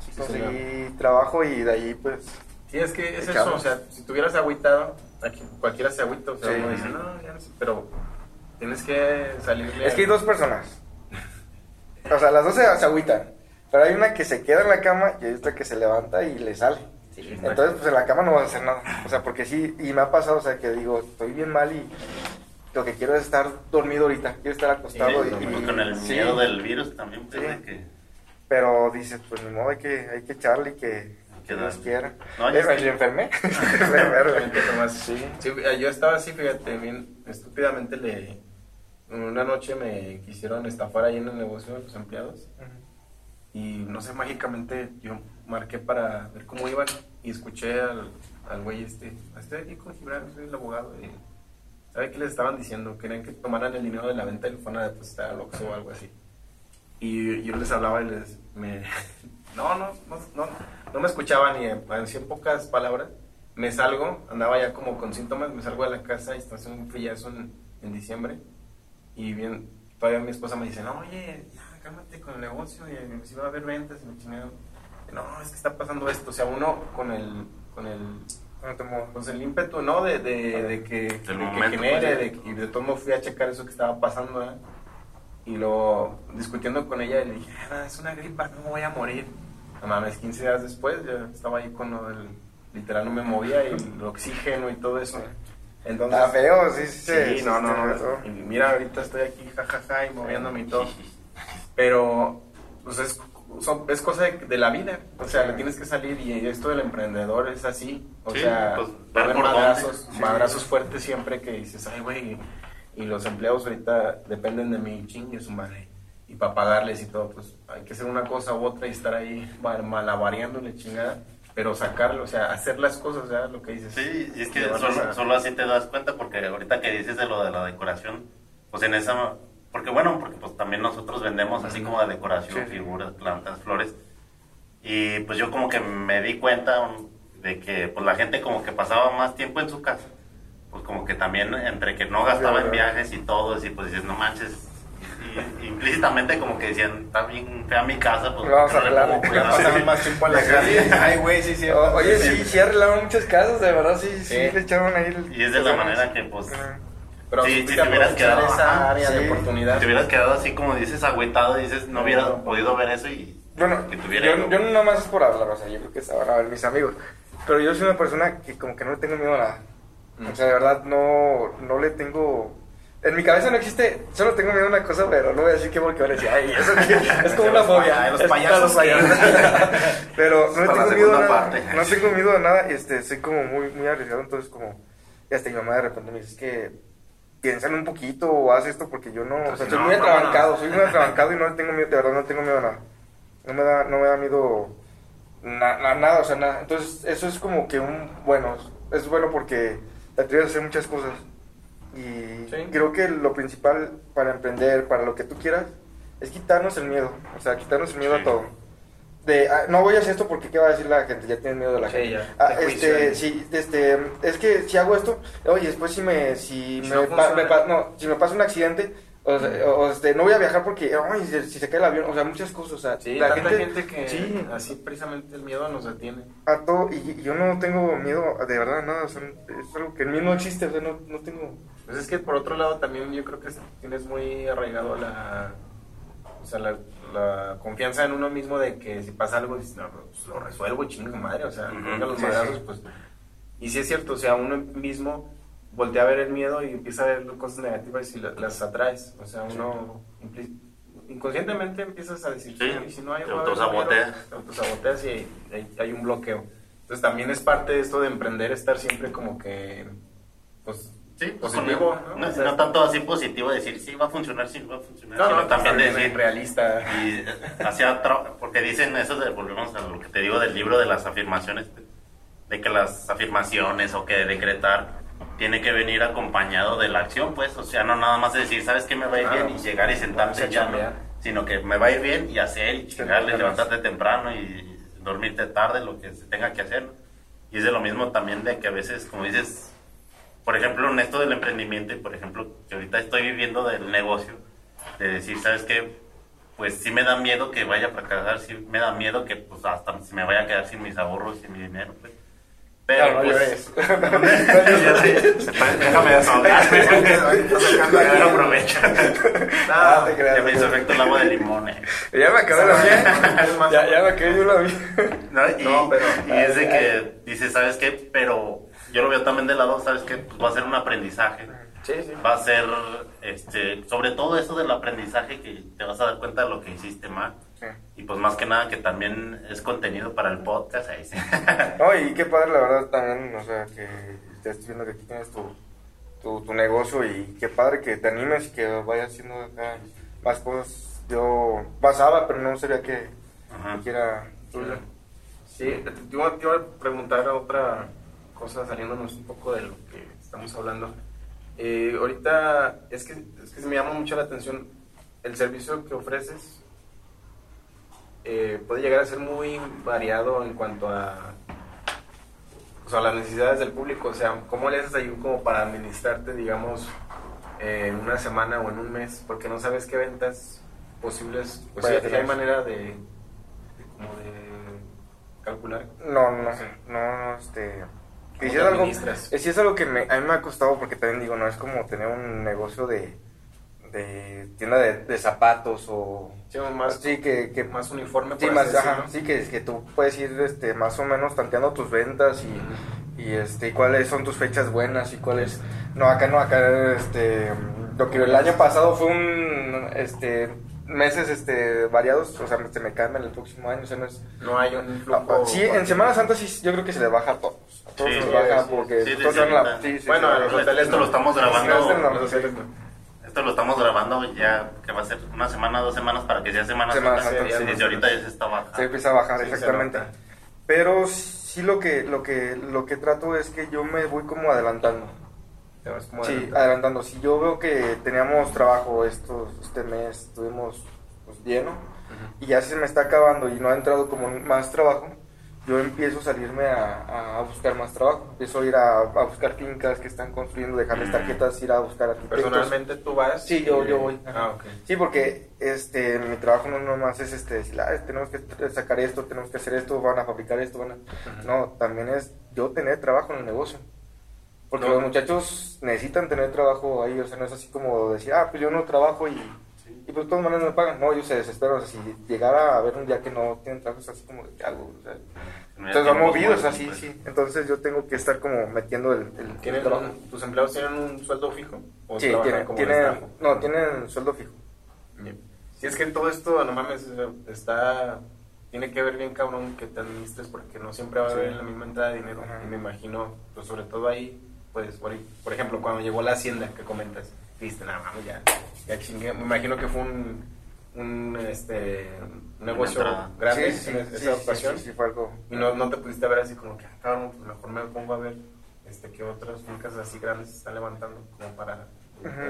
sí Sí, conseguí trabajo y de ahí pues Sí, es que es eso, o sea, si tuvieras agüitado, aquí cualquiera se agüita, o sea, Sí. uno dice, no, ya no sé, pero tienes que salirle. Es que hay dos personas. O sea, las dos se, se agüitan. Pero hay una que se queda en la cama y hay otra que se levanta y le sale. Sí, Entonces, pues en la cama no vas a hacer nada. O sea, porque sí, y me ha pasado, o sea, que digo, estoy bien mal y lo que quiero es estar dormido ahorita. Quiero estar acostado y. Y y- con el sí. miedo del virus también, pues, Sí. que... Pero dices, pues ni modo, hay que, hay que echarle y que, que Dios quiera. No, Eh, yo me sí. enfermé. Sí. Sí, eh, yo estaba así, fíjate, bien estúpidamente le... Una noche me quisieron estafar ahí en el negocio de los empleados y no sé, mágicamente yo marqué para ver cómo iban y escuché al, al güey este, estoy aquí con Gibran, soy el abogado y ¿sabe qué les estaban diciendo? Querían que tomaran el dinero de la venta y lo fueran a depositar al Oxxo o algo así. Y yo les hablaba y les... Me, no, no, no, no, me escuchaban y en pocas palabras me salgo, andaba ya como con síntomas, me salgo de la casa y estás en un frillazo en, en diciembre y bien, todavía mi esposa me dice, no, oye, ya, cálmate con el negocio y si va a haber ventas y me chingaron. No, es que está pasando esto, o sea, uno con el, con el. Pues el ímpetu, ¿no? De, de, de que, de que momento, genere, pues, de, que- y de todo modo fui a checar eso que estaba pasando, ¿eh? Y luego, discutiendo con ella, le dije, "Ah, es una gripa, no me voy a morir. No mames, 15 días después ya estaba ahí con lo del, literal no me movía y el oxígeno y todo eso. Entonces, Está feo, sí, sí. Sí, sí, no, no, no. Y mira, ahorita estoy aquí, jajaja, y moviéndome y todo. Pero, pues es, son- es cosa de, de la vida. O sea, le tienes que salir y esto del emprendedor es así. O Sí, sea, pues, ver madrazos, Sí. madrazos fuertes siempre que dices, ay, güey. Y los empleados ahorita dependen de mi chingue su madre. Y para pagarles y todo, pues hay que hacer una cosa u otra y estar ahí mal- malabareándole chingada. Pero sacarlo, o sea, hacer las cosas, ya lo que dices. Sí, y es que solo, a- solo así te das cuenta, porque ahorita que dices de lo de la decoración, pues en esa, porque bueno, porque pues también nosotros vendemos así como de decoración, Sí. figuras, plantas, flores, y pues yo como que me di cuenta de que pues la gente como que pasaba más tiempo en su casa, pues como que también entre que no gastaba en viajes y todo, y pues dices, no manches, y, implícitamente como que decían, está bien fea mi casa, pues Vamos a cuidado". Pasaban más tiempo en la casa. Ay, güey, sí, sí. O- Oye, sí, sí arreglaron muchos casos, de verdad, sí, sí, Sí. le echaron ahí. el- Y es de la manera que pues... Ajá. Pero Sí, si si te hubieras quedado, esa ajá, área de sí. oportunidad. Si te hubieras quedado así como dices, agüitado, dices, no hubiera No. podido ver eso y Bueno, que tuviera yo, algo. yo no nomás es por hablar, o sea, yo creo que es ahora a ver mis amigos. Pero yo soy una persona que como que no le tengo miedo a nada. Mm. O sea, de verdad, no, no le tengo... En mi cabeza no existe, solo tengo miedo a una cosa, pero no voy a decir qué porque van a decir, ay, eso qué?". es como una fobia. Los payasos los payasos. pero no le tengo miedo a nada. parte. No tengo miedo a nada, este, soy como muy, muy arriesgado, entonces como... Y hasta mi mamá de repente me dice, es que piénsalo un poquito o haz esto porque yo no... O sea, Entonces, soy muy no, atrabancado, no. soy muy atrabancado y no tengo miedo, de verdad no tengo miedo a nada. No me da, no me da miedo na- na- nada, o sea, nada. Entonces, eso es como que un, bueno, es bueno porque te atreves a hacer muchas cosas. Y Sí. creo que lo principal para emprender, para lo que tú quieras, es quitarnos el miedo. O sea, quitarnos el miedo Sí. a todo. De, ah, no voy a hacer esto porque qué va a decir la gente, ya tienen miedo de la Sí, gente. ya, Ah, este, sí, este, es que si hago esto, oye, después si me, si Si me, no pa- funciona. me pa- no, si me pasa un accidente, o, sea, o- este, no voy a viajar porque, ay, si, se cae el avión, o sea, muchas cosas, o sea, Sí, la tanta gente, gente, que sí, así precisamente el miedo nos detiene. a todo, y, y yo no tengo miedo, de verdad, nada, o sea, es algo que en mí no existe, o sea, no, no tengo, Pues es que por otro lado también yo creo que tienes muy arraigado la, o sea, la, la confianza en uno mismo de que si pasa algo, dices, no, pues lo resuelvo, chingo madre, o sea, venga los madrazos, pues. Y sí es cierto, o sea, uno mismo voltea a ver el miedo y empieza a ver cosas negativas y la- las atraes, o sea, uno inconscientemente empiezas a decir, Sí, "Sí, y si no hay te autosaboteas. miedo", te autosaboteas y hay, hay un bloqueo. Entonces también es parte de esto de emprender, estar siempre como que, pues, Sí, positivo, con- ¿no? no, O sea, no tanto así positivo decir sí va a funcionar, sí va a funcionar, No, sino no, también decir realista. y eh, hacia porque dicen eso de volvemos a lo que te digo del libro de las afirmaciones de que las afirmaciones o que decretar tiene que venir acompañado de la acción pues o sea no nada más decir sabes que me va a ir bien y llegar y sentarse y ya sino que me va a ir bien y hacer y chingarle levantarte temprano y dormirte tarde lo que se tenga que hacer. Y es de lo mismo también de que a veces como dices por ejemplo, en esto del emprendimiento, y por ejemplo, que ahorita estoy viviendo del negocio, de decir, ¿sabes qué? Pues sí me da miedo que vaya a fracasar, sí me da miedo que pues hasta se me vaya a quedar sin mis ahorros y mi dinero, pues. Pero, No, no pues, déjame desahogarme, Agarra provecho. Ah, te creas. Ya me hizo efecto el agua de limón, eh. Ya me acabé la mía. Ya, ya me acabé yo la vi. ¿no? Y, No, pero- y es de que dices, ¿sabes qué? Pero yo lo veo también de lado, ¿sabes qué? Pues va a ser un aprendizaje. Sí, sí. va a ser, este, sobre todo eso del aprendizaje que te vas a dar cuenta de lo que hiciste mal. Sí. Y pues más que nada que también es contenido para el podcast. Ahí sí. No, y qué padre, la verdad, también, o sea, que estés viendo que aquí tienes tu, tu, tu negocio y qué padre que te animes y que vayas haciendo acá más cosas. Yo pasaba, pero no sabía que, Ajá. que era. Sí, te iba, te iba a preguntar otra cosa saliéndonos un poco de lo que estamos hablando. Eh, ahorita es que, es que me llama mucho la atención el servicio que ofreces. eh, puede llegar a ser muy variado en cuanto a, o sea, las necesidades del público. O sea, ¿cómo le haces ahí como para administrarte, digamos, en una semana o en un mes? Porque no sabes qué ventas posibles. Pues Vaya, sí, hay manera de, de como de calcular. No, no, no, no, este... ¿Cómo Y si es algo, es que me, a mí me ha costado porque también digo, no es como tener un negocio de, de tienda de, de zapatos o... Sí, más, Sí, que, que más uniforme, Sí, más, ajá, sí que, que tú puedes ir este, más o menos tanteando tus ventas y, y, este, y cuáles son tus fechas buenas y cuáles... No, acá no, acá este, lo que el año pasado fue un... Este, meses este, variados, o sea, se me caen el próximo año, o sea, no es... No hay un Ah, flujo. sí, en Semana Santa sí, yo creo que se le baja a todos. A todos Sí, se les baja sí, porque sí, todos van la- ahorita. sí, sí, Bueno, sí. a los hoteles Esto lo estamos grabando. Esto lo estamos grabando ya que va a ser una semana, dos semanas para que sea Semana, Semana Santa. Santa, Sí, sí. desde ahorita ya se está bajando. se empieza a bajar, exactamente. Pero sí lo que, lo que, lo que trato es que yo me voy como adelantando. Te vas como Sí, adelantando. adelantando. Si yo veo que teníamos trabajo estos, este mes, estuvimos pues, lleno, y ya se me está acabando y no ha entrado como más trabajo, yo empiezo a salirme a, a buscar más trabajo. Empiezo a ir a, a buscar fincas que están construyendo, dejarles Mm. tarjetas, ir a buscar arquitectos. Personalmente tú vas. Sí, yo- y- yo voy. Ah, ok. Sí, porque este, mi trabajo no nomás es este, decir, "Ah, tenemos que sacar esto, tenemos que hacer esto, van a fabricar esto, van a... No, también es yo tener trabajo en el negocio. Porque No. los muchachos necesitan tener trabajo ahí, o sea, no es así como decir, ah, pues yo no trabajo y, y pues de todas maneras me pagan. No, ellos se desesperan, o sea, si llegara a haber un día que no tienen trabajo, es así como de algo, o sea, entonces van movidos así, pues. sí. Entonces yo tengo que estar como metiendo el, el, el ¿Tienen trabajo. un- ¿Tus empleados tienen un sueldo fijo? ¿O Sí, tienen, como tienen, no, tienen sueldo fijo. Bien. Si es que todo esto, no mames, está... Tiene que ver bien, cabrón, que te administres porque no siempre va a haber Sí. la misma entrada de dinero. Ajá. Y me imagino, pues sobre todo ahí, pues, por, por ejemplo, cuando llegó la hacienda que comentas, dijiste, nada, vamos, ya, ya chingué. Me imagino que fue un, un, este, un negocio grande sí, sí, en sí, esa sí, ocasión. sí, sí, fue algo... Y no, no te pudiste ver así como que, ah, cabrón, pues mejor me pongo a ver este, que otras fincas así grandes se están levantando como para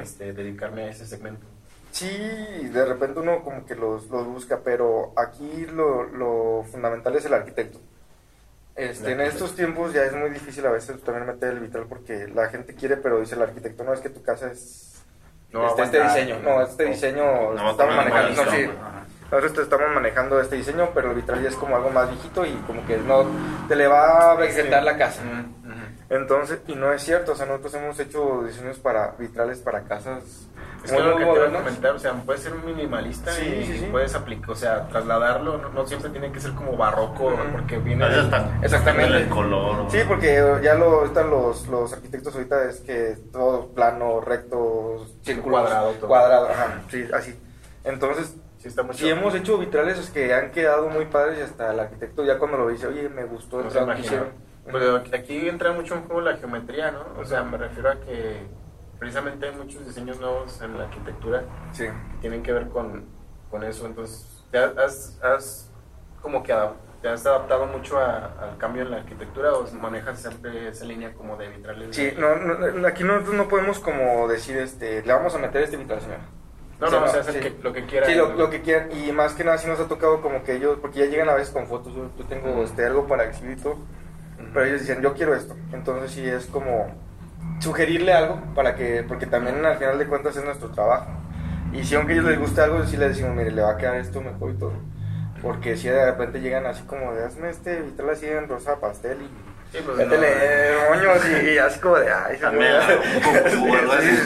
este, dedicarme a ese segmento. Sí, de repente uno como que los, los busca, pero aquí lo, lo fundamental es el arquitecto. Este, en estos tiempos ya es muy difícil a veces también meter el vitral porque la gente quiere, pero dice el arquitecto, no, es que tu casa es No este, este diseño, no, este diseño No estamos manejando, no, sí, nosotros te estamos manejando este diseño, pero el vitral ya es como algo más viejito y como que no te le va a vegetar la casa. Entonces, y no es cierto, o sea, nosotros hemos hecho diseños para vitrales para casas Es muy, que lo que te iba a comentar, o sea, puedes ser un minimalista Sí, y sí, sí. puedes aplicar, o sea, trasladarlo, no, no siempre tiene que ser como barroco, Ujú. porque A viene... veces hasta Exactamente. el color. o- Sí, porque ya lo están los, los arquitectos ahorita es que todo plano, recto, círculo, Cuadrado, todo. cuadrado, ajá, sí, así. Entonces, Sí, está muy Sí, hemos hecho vitrales que han quedado muy padres y hasta el arquitecto ya cuando lo dice, oye, me gustó el No se trabajo que imagina. hicieron. Pero aquí entra mucho en juego la geometría, ¿no? O sea, me refiero a que precisamente hay muchos diseños nuevos en la arquitectura Sí. que tienen que ver con, con eso. Entonces, ¿te has, has como que te has adaptado mucho a- al cambio en la arquitectura o manejas siempre esa línea como de vitrales? Sí, no, no, aquí nosotros no podemos como decir, este, le vamos a meter este vitral, señora. No, O sea, no, o sea, sí. que- lo que quieran. Sí, lo, lo que quieran. Y más que nada, sí nos ha tocado como que ellos, porque ya llegan a veces con fotos. Yo, tengo este, algo para exhibir todo. Pero ellos dicen, yo quiero esto. Entonces, sí es como sugerirle algo para que, porque también al final de cuentas es nuestro trabajo. Y si aunque a ellos les guste algo, sí les decimos, mire, le va a quedar esto mejor y todo. Porque si de repente llegan así como de, hazme este vitral así en rosa pastel y Sí, pues, métele no. moños y, y así como de, ay, También, señora". un poco, algo así.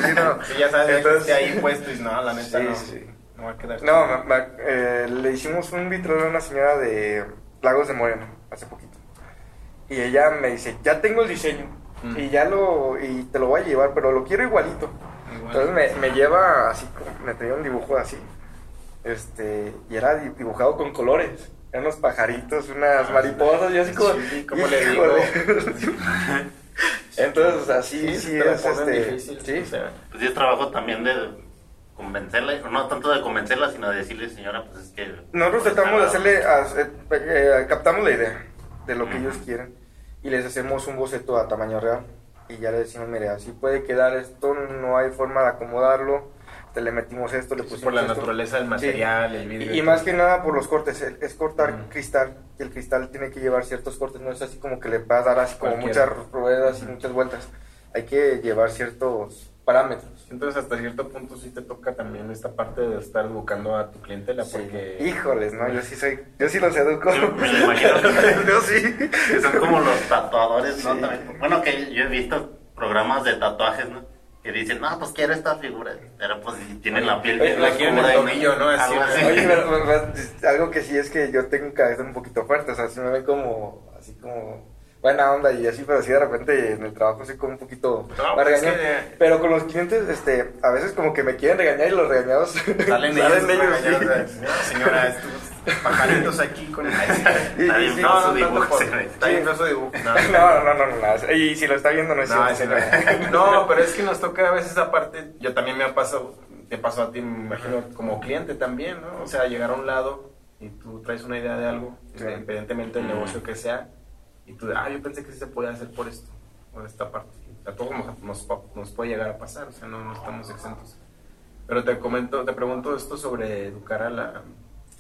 Sí, ya sabes, Entonces, ahí puesto y no, la neta Sí, no. sí. No va a quedar. No, ma- ma- eh, le hicimos un vitral a una señora de Lagos de Moreno hace poquito. Y ella me dice, ya tengo el diseño Mm. y ya lo y te lo voy a llevar, pero lo quiero igualito. Igual. Entonces me, me lleva así, como- me traía un dibujo así. Este, y era di- dibujado con colores. Eran unos pajaritos, unas Ah, mariposas, y así como. sí, ¿cómo le digo? Entonces, sea, sí, sí, es este. difícil, sí. o sea, Pues sí es trabajo también de convencerla, no tanto de convencerla, sino de decirle, señora, pues es que... Nosotros pues, tratamos de hacerle, a- eh, eh, captamos la idea de lo que Ujú. ellos quieren y les hacemos un boceto a tamaño real y ya le decimos, mire, así puede quedar esto, no hay forma de acomodarlo, te le metimos esto, le pusimos por la esto. naturaleza del Sí. material, el vidrio. Y, y más que nada por los cortes, es cortar cristal y el cristal tiene que llevar ciertos cortes, no es así como que le va a dar así como Cualquiera. muchas ruedas y muchas vueltas, hay que llevar ciertos parámetros. Entonces, hasta cierto punto sí te toca también esta parte de estar educando a tu clientela, Sí. porque... Híjoles, no, yo sí soy, yo sí los educo. Yo me lo imagino. yo sí. Que son como los tatuadores, ¿no? Sí. También. Bueno, que yo he visto programas de tatuajes, ¿no? Que dicen, no, pues quiero esta figura. Pero pues si tienen la piel Oye, bien la quieren en el tobillo, ¿no? Así, algo así. Oye, pero, pero, pero, algo que sí es que yo tengo cabeza un poquito fuerte, o sea, si me ven como, así como buena onda y así, pero sí de repente en el trabajo soy como un poquito No, pues que- Pero con los clientes, este, a veces como que me quieren regañar y los regañados Salen ellos, sí. señora, señora, estos pajaritos aquí con el... Y- Está y bien feo No, su no, dibujo, está bien feo su dibujo. No, No, no, no, no, no, y si lo está viendo no es No, cierto. no. No, pero es que nos toca a veces esa parte. Yo también me ha pasado, te pasó a ti, me imagino, como cliente también, ¿no? O sea, llegar a un lado y tú traes una idea de algo, Sí. independientemente del negocio que sea, y tú, ah, yo pensé que sí se podía hacer por esto, por esta parte. Todos nos, nos, puede llegar a pasar, o sea, no, no estamos exentos. Pero te comento, te pregunto esto sobre educar a la,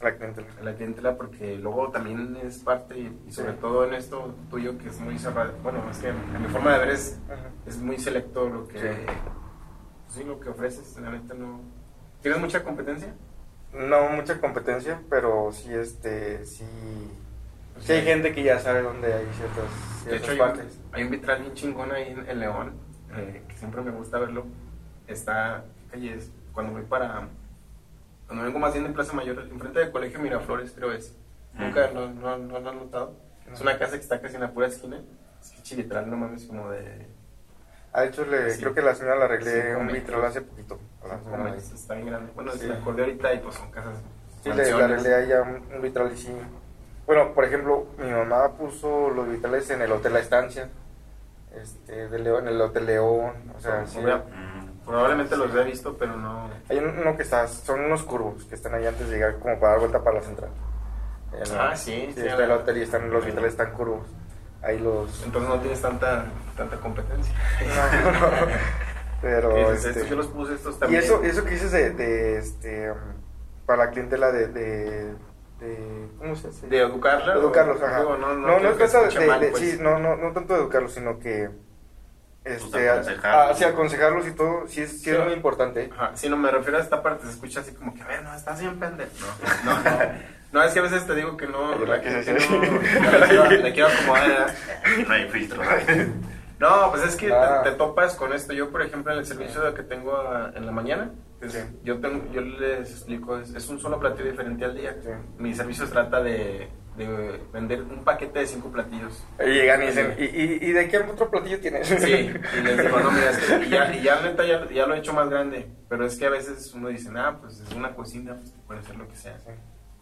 La clientela. a la clientela porque luego también es parte y, sobre todo en esto tuyo que es muy cerrado bueno es que en mi forma de ver es, Ajá. es muy selecto lo que Sí. sí, lo que ofreces la neta no tienes mucha competencia No mucha competencia, pero sí, este, sí, O sí sea, hay gente que ya sabe dónde hay ciertas, de ciertas hecho hay partes. un, hay un vitral bien chingón ahí en, en León eh, que siempre me gusta verlo está ¿qué calle es? cuando voy para cuando vengo más bien de Plaza Mayor enfrente del colegio Miraflores creo es nunca Mm. no, no, no lo han notado es una casa que está casi en la pura esquina es que vitral no mames como de Ah, de hecho, le, Sí. creo que la señora le arreglé Sí, un vitral hace poquito. a la es- está bien grande. Bueno, Sí. se me acordé ahorita y pues son casas. Sí, le, le arreglé ahí ya un, un vitral y sí. Bueno, por ejemplo, mi mamá puso los vitrales en el Hotel La Estancia, este, de León, en el Hotel León, o sea, sí. Mm. Probablemente los he visto, pero no. Hay un- uno que está, son unos curvos que están ahí antes de llegar como para dar vuelta para la central. En Ah, sí, sí, está el hotel y están, los vitrales están curvos. Ahí los... Entonces no tienes tanta, tanta competencia. No, no, pero... Y dices, este, estos yo los puse, estos Y también. eso, eso que dices de, de, este, para la clientela de, de, de ¿cómo se dice? De educarla. Educarlos, o- ajá. digo, No, no, no, no, es que tanto de, mal, de- pues. sí, no, no, no tanto de educarlos, sino que, este, aconsejarlos. ah, sí, aconsejarlos y todo, sí es, sí es muy importante. Ajá, sí, no me refiero a esta parte, se escucha así como que, a ver, no, estás bien pendejo. No, no, no. No, es que a veces te digo que no, la que se- no, le quiero, acomodar. No hay filtro. No, pues es que Ah. te, te topas con esto. Yo, por ejemplo, en el servicio que tengo ah, en la mañana, Sí. yo, tengo, yo les explico, es, es un solo platillo diferente al día. Sí. Mi servicio trata de, de vender un paquete de cinco platillos. Y llegan y dicen, ¿y, y, y de qué otro platillo tienes? Sí, y les digo, no, mira, es que y ya, y ya, neta, ya, ya lo he hecho más grande, pero es que a veces uno dice, ah, pues es una cocina, pues puede hacer lo que sea.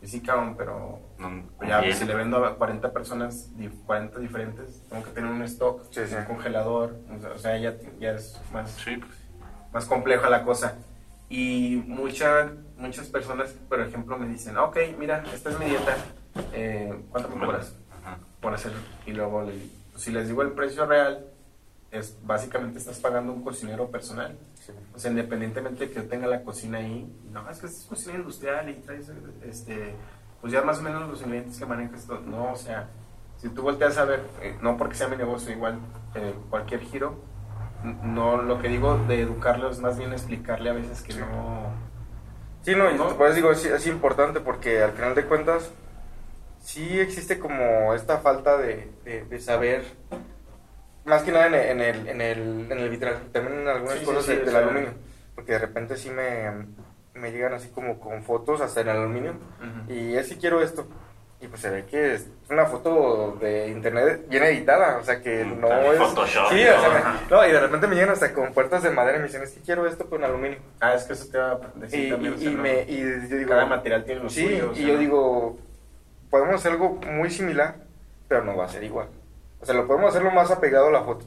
Y sí, cabrón, pero No, ya, pues, si le vendo a 40 personas, di- 40 diferentes, tengo que tener un stock, Sí, sí. un congelador, o sea, o sea, ya, ya es más, Sí, pues. más compleja la cosa. Y mucha, muchas personas, por ejemplo, me dicen, ok, mira, esta es mi dieta, eh, ¿cuánto me cobras? Por hacer y luego le- si les digo el precio real es básicamente estás pagando un cocinero personal Sí. o sea independientemente de que yo tenga la cocina ahí no es que es cocina industrial y traes este pues ya más o menos los ingredientes que manejas no o sea si tú volteas a ver eh, no porque sea mi negocio igual eh, cualquier giro no lo que digo de educarlo es más bien explicarle a veces que no Sí, no, y ¿No? por eso digo, es, es importante porque al final de cuentas sí existe como esta falta de, de- de saber, más que nada en el, en el, en el, en el vitral, también en algunas Sí, cosas sí, del aluminio, porque de repente sí me, me llegan así como con fotos hasta en el aluminio Ujú. y es si quiero esto. Y pues se ve que es una foto de internet bien editada, o sea que Mm, no también es... Photoshop, sí, o sea, me- no, y de repente me llegan hasta con puertas de madera y me dicen, es que quiero esto con aluminio. ah es que eso te va a decir Y, también o y- sea, y no- me, y yo digo, cada material tiene lo sí, suyo y sea, yo no- digo, podemos hacer algo muy similar, pero no va a ser igual. O sea, lo podemos hacer lo más apegado a la foto,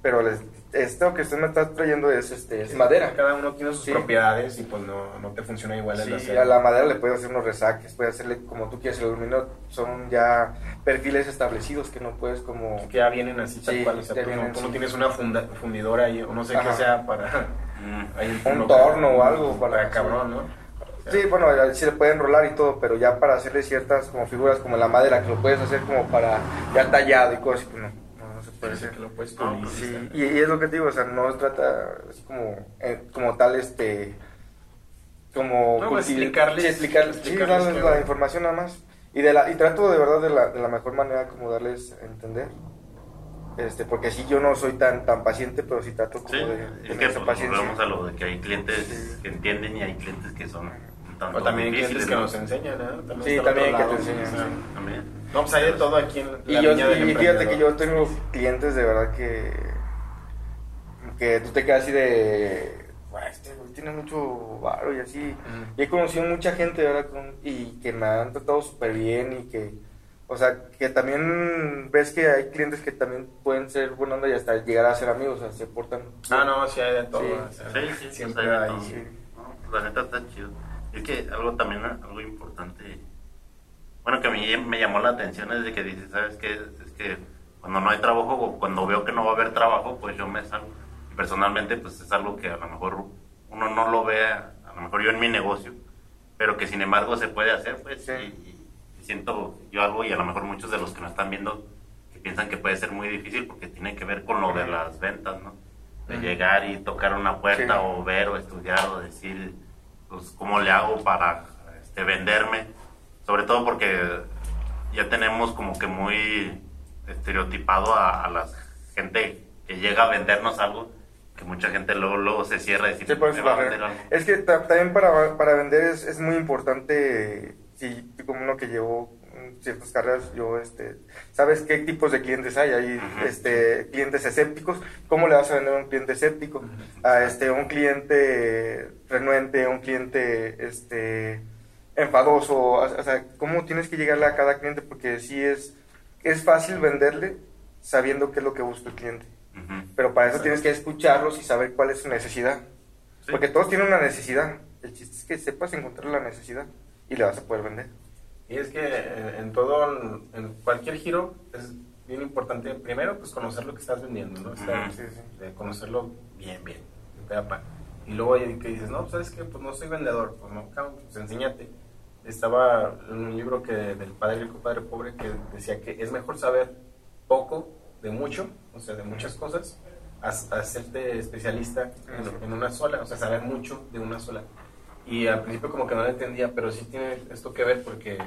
pero les- esto que usted me está trayendo es, este, es madera. Cada uno tiene sus Sí. propiedades y pues no, no te funciona igual el Sí, acero. a la madera le puedes hacer unos resaques, puedes hacerle como tú quieras, el aluminio son ya perfiles establecidos que no puedes como... Que ya vienen así tal Sí, cual. O sea, ya tú, no, tú tienes una funda- fundidora ahí, o no sé Ajá. qué sea para. Mm. ahí Un torno o algo para- para cabrón, ¿no? Sí, bueno, sí le pueden enrolar y todo, pero ya para hacerle ciertas como figuras como la madera, que lo puedes hacer como para ya tallado y cosas, pues no, parece que lo puedes No, pulir, pues o Sí, sea. y, y es lo que te digo, o sea, no se trata así como, eh, como tal, este, como... No, pues, explicarles- Sí, explicarles, sí, explicarles darles que- la información nada más. Y, de la, y trato de verdad de la, de la mejor manera como darles a entender. Este, porque sí, yo no soy tan tan paciente, pero sí trato como Sí, de es tener que esa pues, paciencia. volvemos a lo de que hay clientes Sí. que entienden y hay clientes que son un tanto O también hay clientes difíciles, que ¿no? nos enseñan, ¿no? También Sí, que te enseñan. También. No, pues hay de todo aquí en Y, la yo, viña del y fíjate que yo tengo clientes de verdad que que tú te quedas así de "Guau, este güey tiene mucho varo y así y he conocido mucha gente de verdad con- y que me han tratado súper bien y que o sea que también ves que hay clientes que también pueden ser buena onda y hasta llegar a ser amigos o sea se portan Ah, no, sí hay de todo. Sí. o sea, Sí, sí, sí, siempre hay. no, sí. no, pues, la neta está chido. Es que algo también, algo importante, bueno, que a mí me llamó la atención es de que dices, ¿sabes qué? Es que cuando no hay trabajo o cuando veo que no va a haber trabajo, pues yo me salgo. Y personalmente, pues es algo que a lo mejor uno no lo ve, a lo mejor yo en mi negocio, pero que sin embargo se puede hacer, pues, Sí. y, y- siento yo algo y a lo mejor muchos de los que nos están viendo que piensan que puede ser muy difícil porque tiene que ver con lo de las ventas, ¿no? De llegar y tocar una puerta Sí. o ver o estudiar o decir, pues, cómo le hago para este, venderme. Sobre todo porque ya tenemos como que muy estereotipado a, a la gente que llega a vendernos algo, que mucha gente luego, luego se cierra y dice, Sí. Es que ta- también para, para vender es, es muy importante, si como uno que llevó ciertas carreras, yo, este, ¿sabes qué tipos de clientes hay? Hay este, clientes escépticos, ¿cómo le vas a vender a un cliente escéptico? A este, un cliente renuente, un cliente este, enfadoso, o, sea, ¿cómo tienes que llegarle a cada cliente? Porque sí es, es fácil venderle sabiendo qué es lo que busca el cliente. Pero para eso tienes que escucharlos y saber cuál es su necesidad. Sí. Porque todos tienen una necesidad. El chiste es que sepas encontrar la necesidad y le vas a poder vender. Y es que eh, en todo, en cualquier giro, es bien importante, primero, pues conocer lo que estás vendiendo, ¿no? Sí, de conocerlo bien, bien. Y luego que dices, no, ¿sabes qué? Pues no soy vendedor, pues no, pues enséñate. Estaba en un libro que del padre rico, padre pobre, que decía que es mejor saber poco de mucho, o sea, de muchas cosas, a, a hacerte especialista en, en una sola, o sea, saber mucho de una sola. Y al principio como que no lo entendía, pero sí tiene esto que ver porque,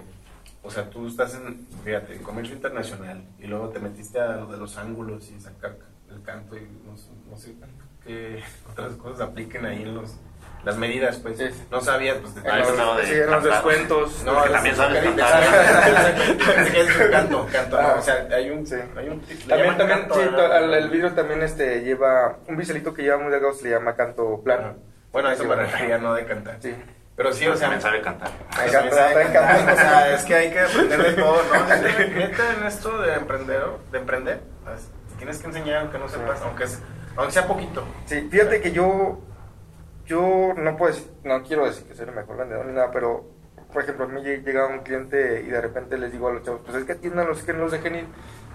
o sea, tú estás en, fíjate, en comercio internacional y luego te metiste a lo de los ángulos y sacar el canto y no, no sé qué otras cosas apliquen ahí en los, las medidas, pues. Sí. No sabías, pues. Ah, eso no, de sí, los descuentos. No, que también sabes es- cantar. es canto, canto. Ah. O sea, hay un, Sí. hay un También, también, canto, sí, el vidrio también este, lleva un biselito que lleva muy delgado, se le llama canto plano. Bueno, eso me refería, no de cantar. Sí. Pero sí, o sea, también sabe cantar. O sea, es que hay que aprender de todo, ¿no? Neta, en esto de emprender, de emprender, pues, tienes que enseñar aunque no sepas, aunque, es- aunque sea poquito. Sí, fíjate que yo, yo no puedo decir- no quiero decir que soy el mejor vendedor ni nada, pero por ejemplo, a mí lle- llega un cliente y de repente les digo a los chavos, pues es que atiendan que no los dejen ir.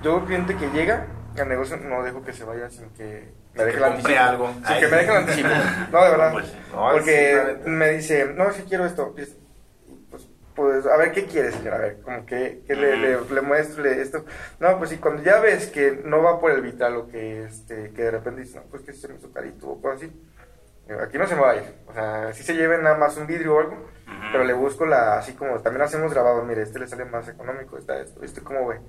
Yo, un cliente que llega al negocio, no dejo que se vaya sin que me deje que anticipo. algo. Sin Ay, que me deje el anticipo. No, de verdad. Pues. No, Porque sí, me dice, no, si quiero esto. Pues, pues, a ver, ¿qué quieres, señora? A ver, como que, que le, le, le muestro le- esto. No, pues sí, cuando ya ves que no va por el vital o que, este, que de repente dices, no, pues que se me hizo carito o cosas así. Aquí no se me va a ir. O sea, si se lleven nada más un vidrio o algo, Ujú. pero le busco la, así como también hacemos grabado, mire, este le sale más económico, está esto, este cómo ve.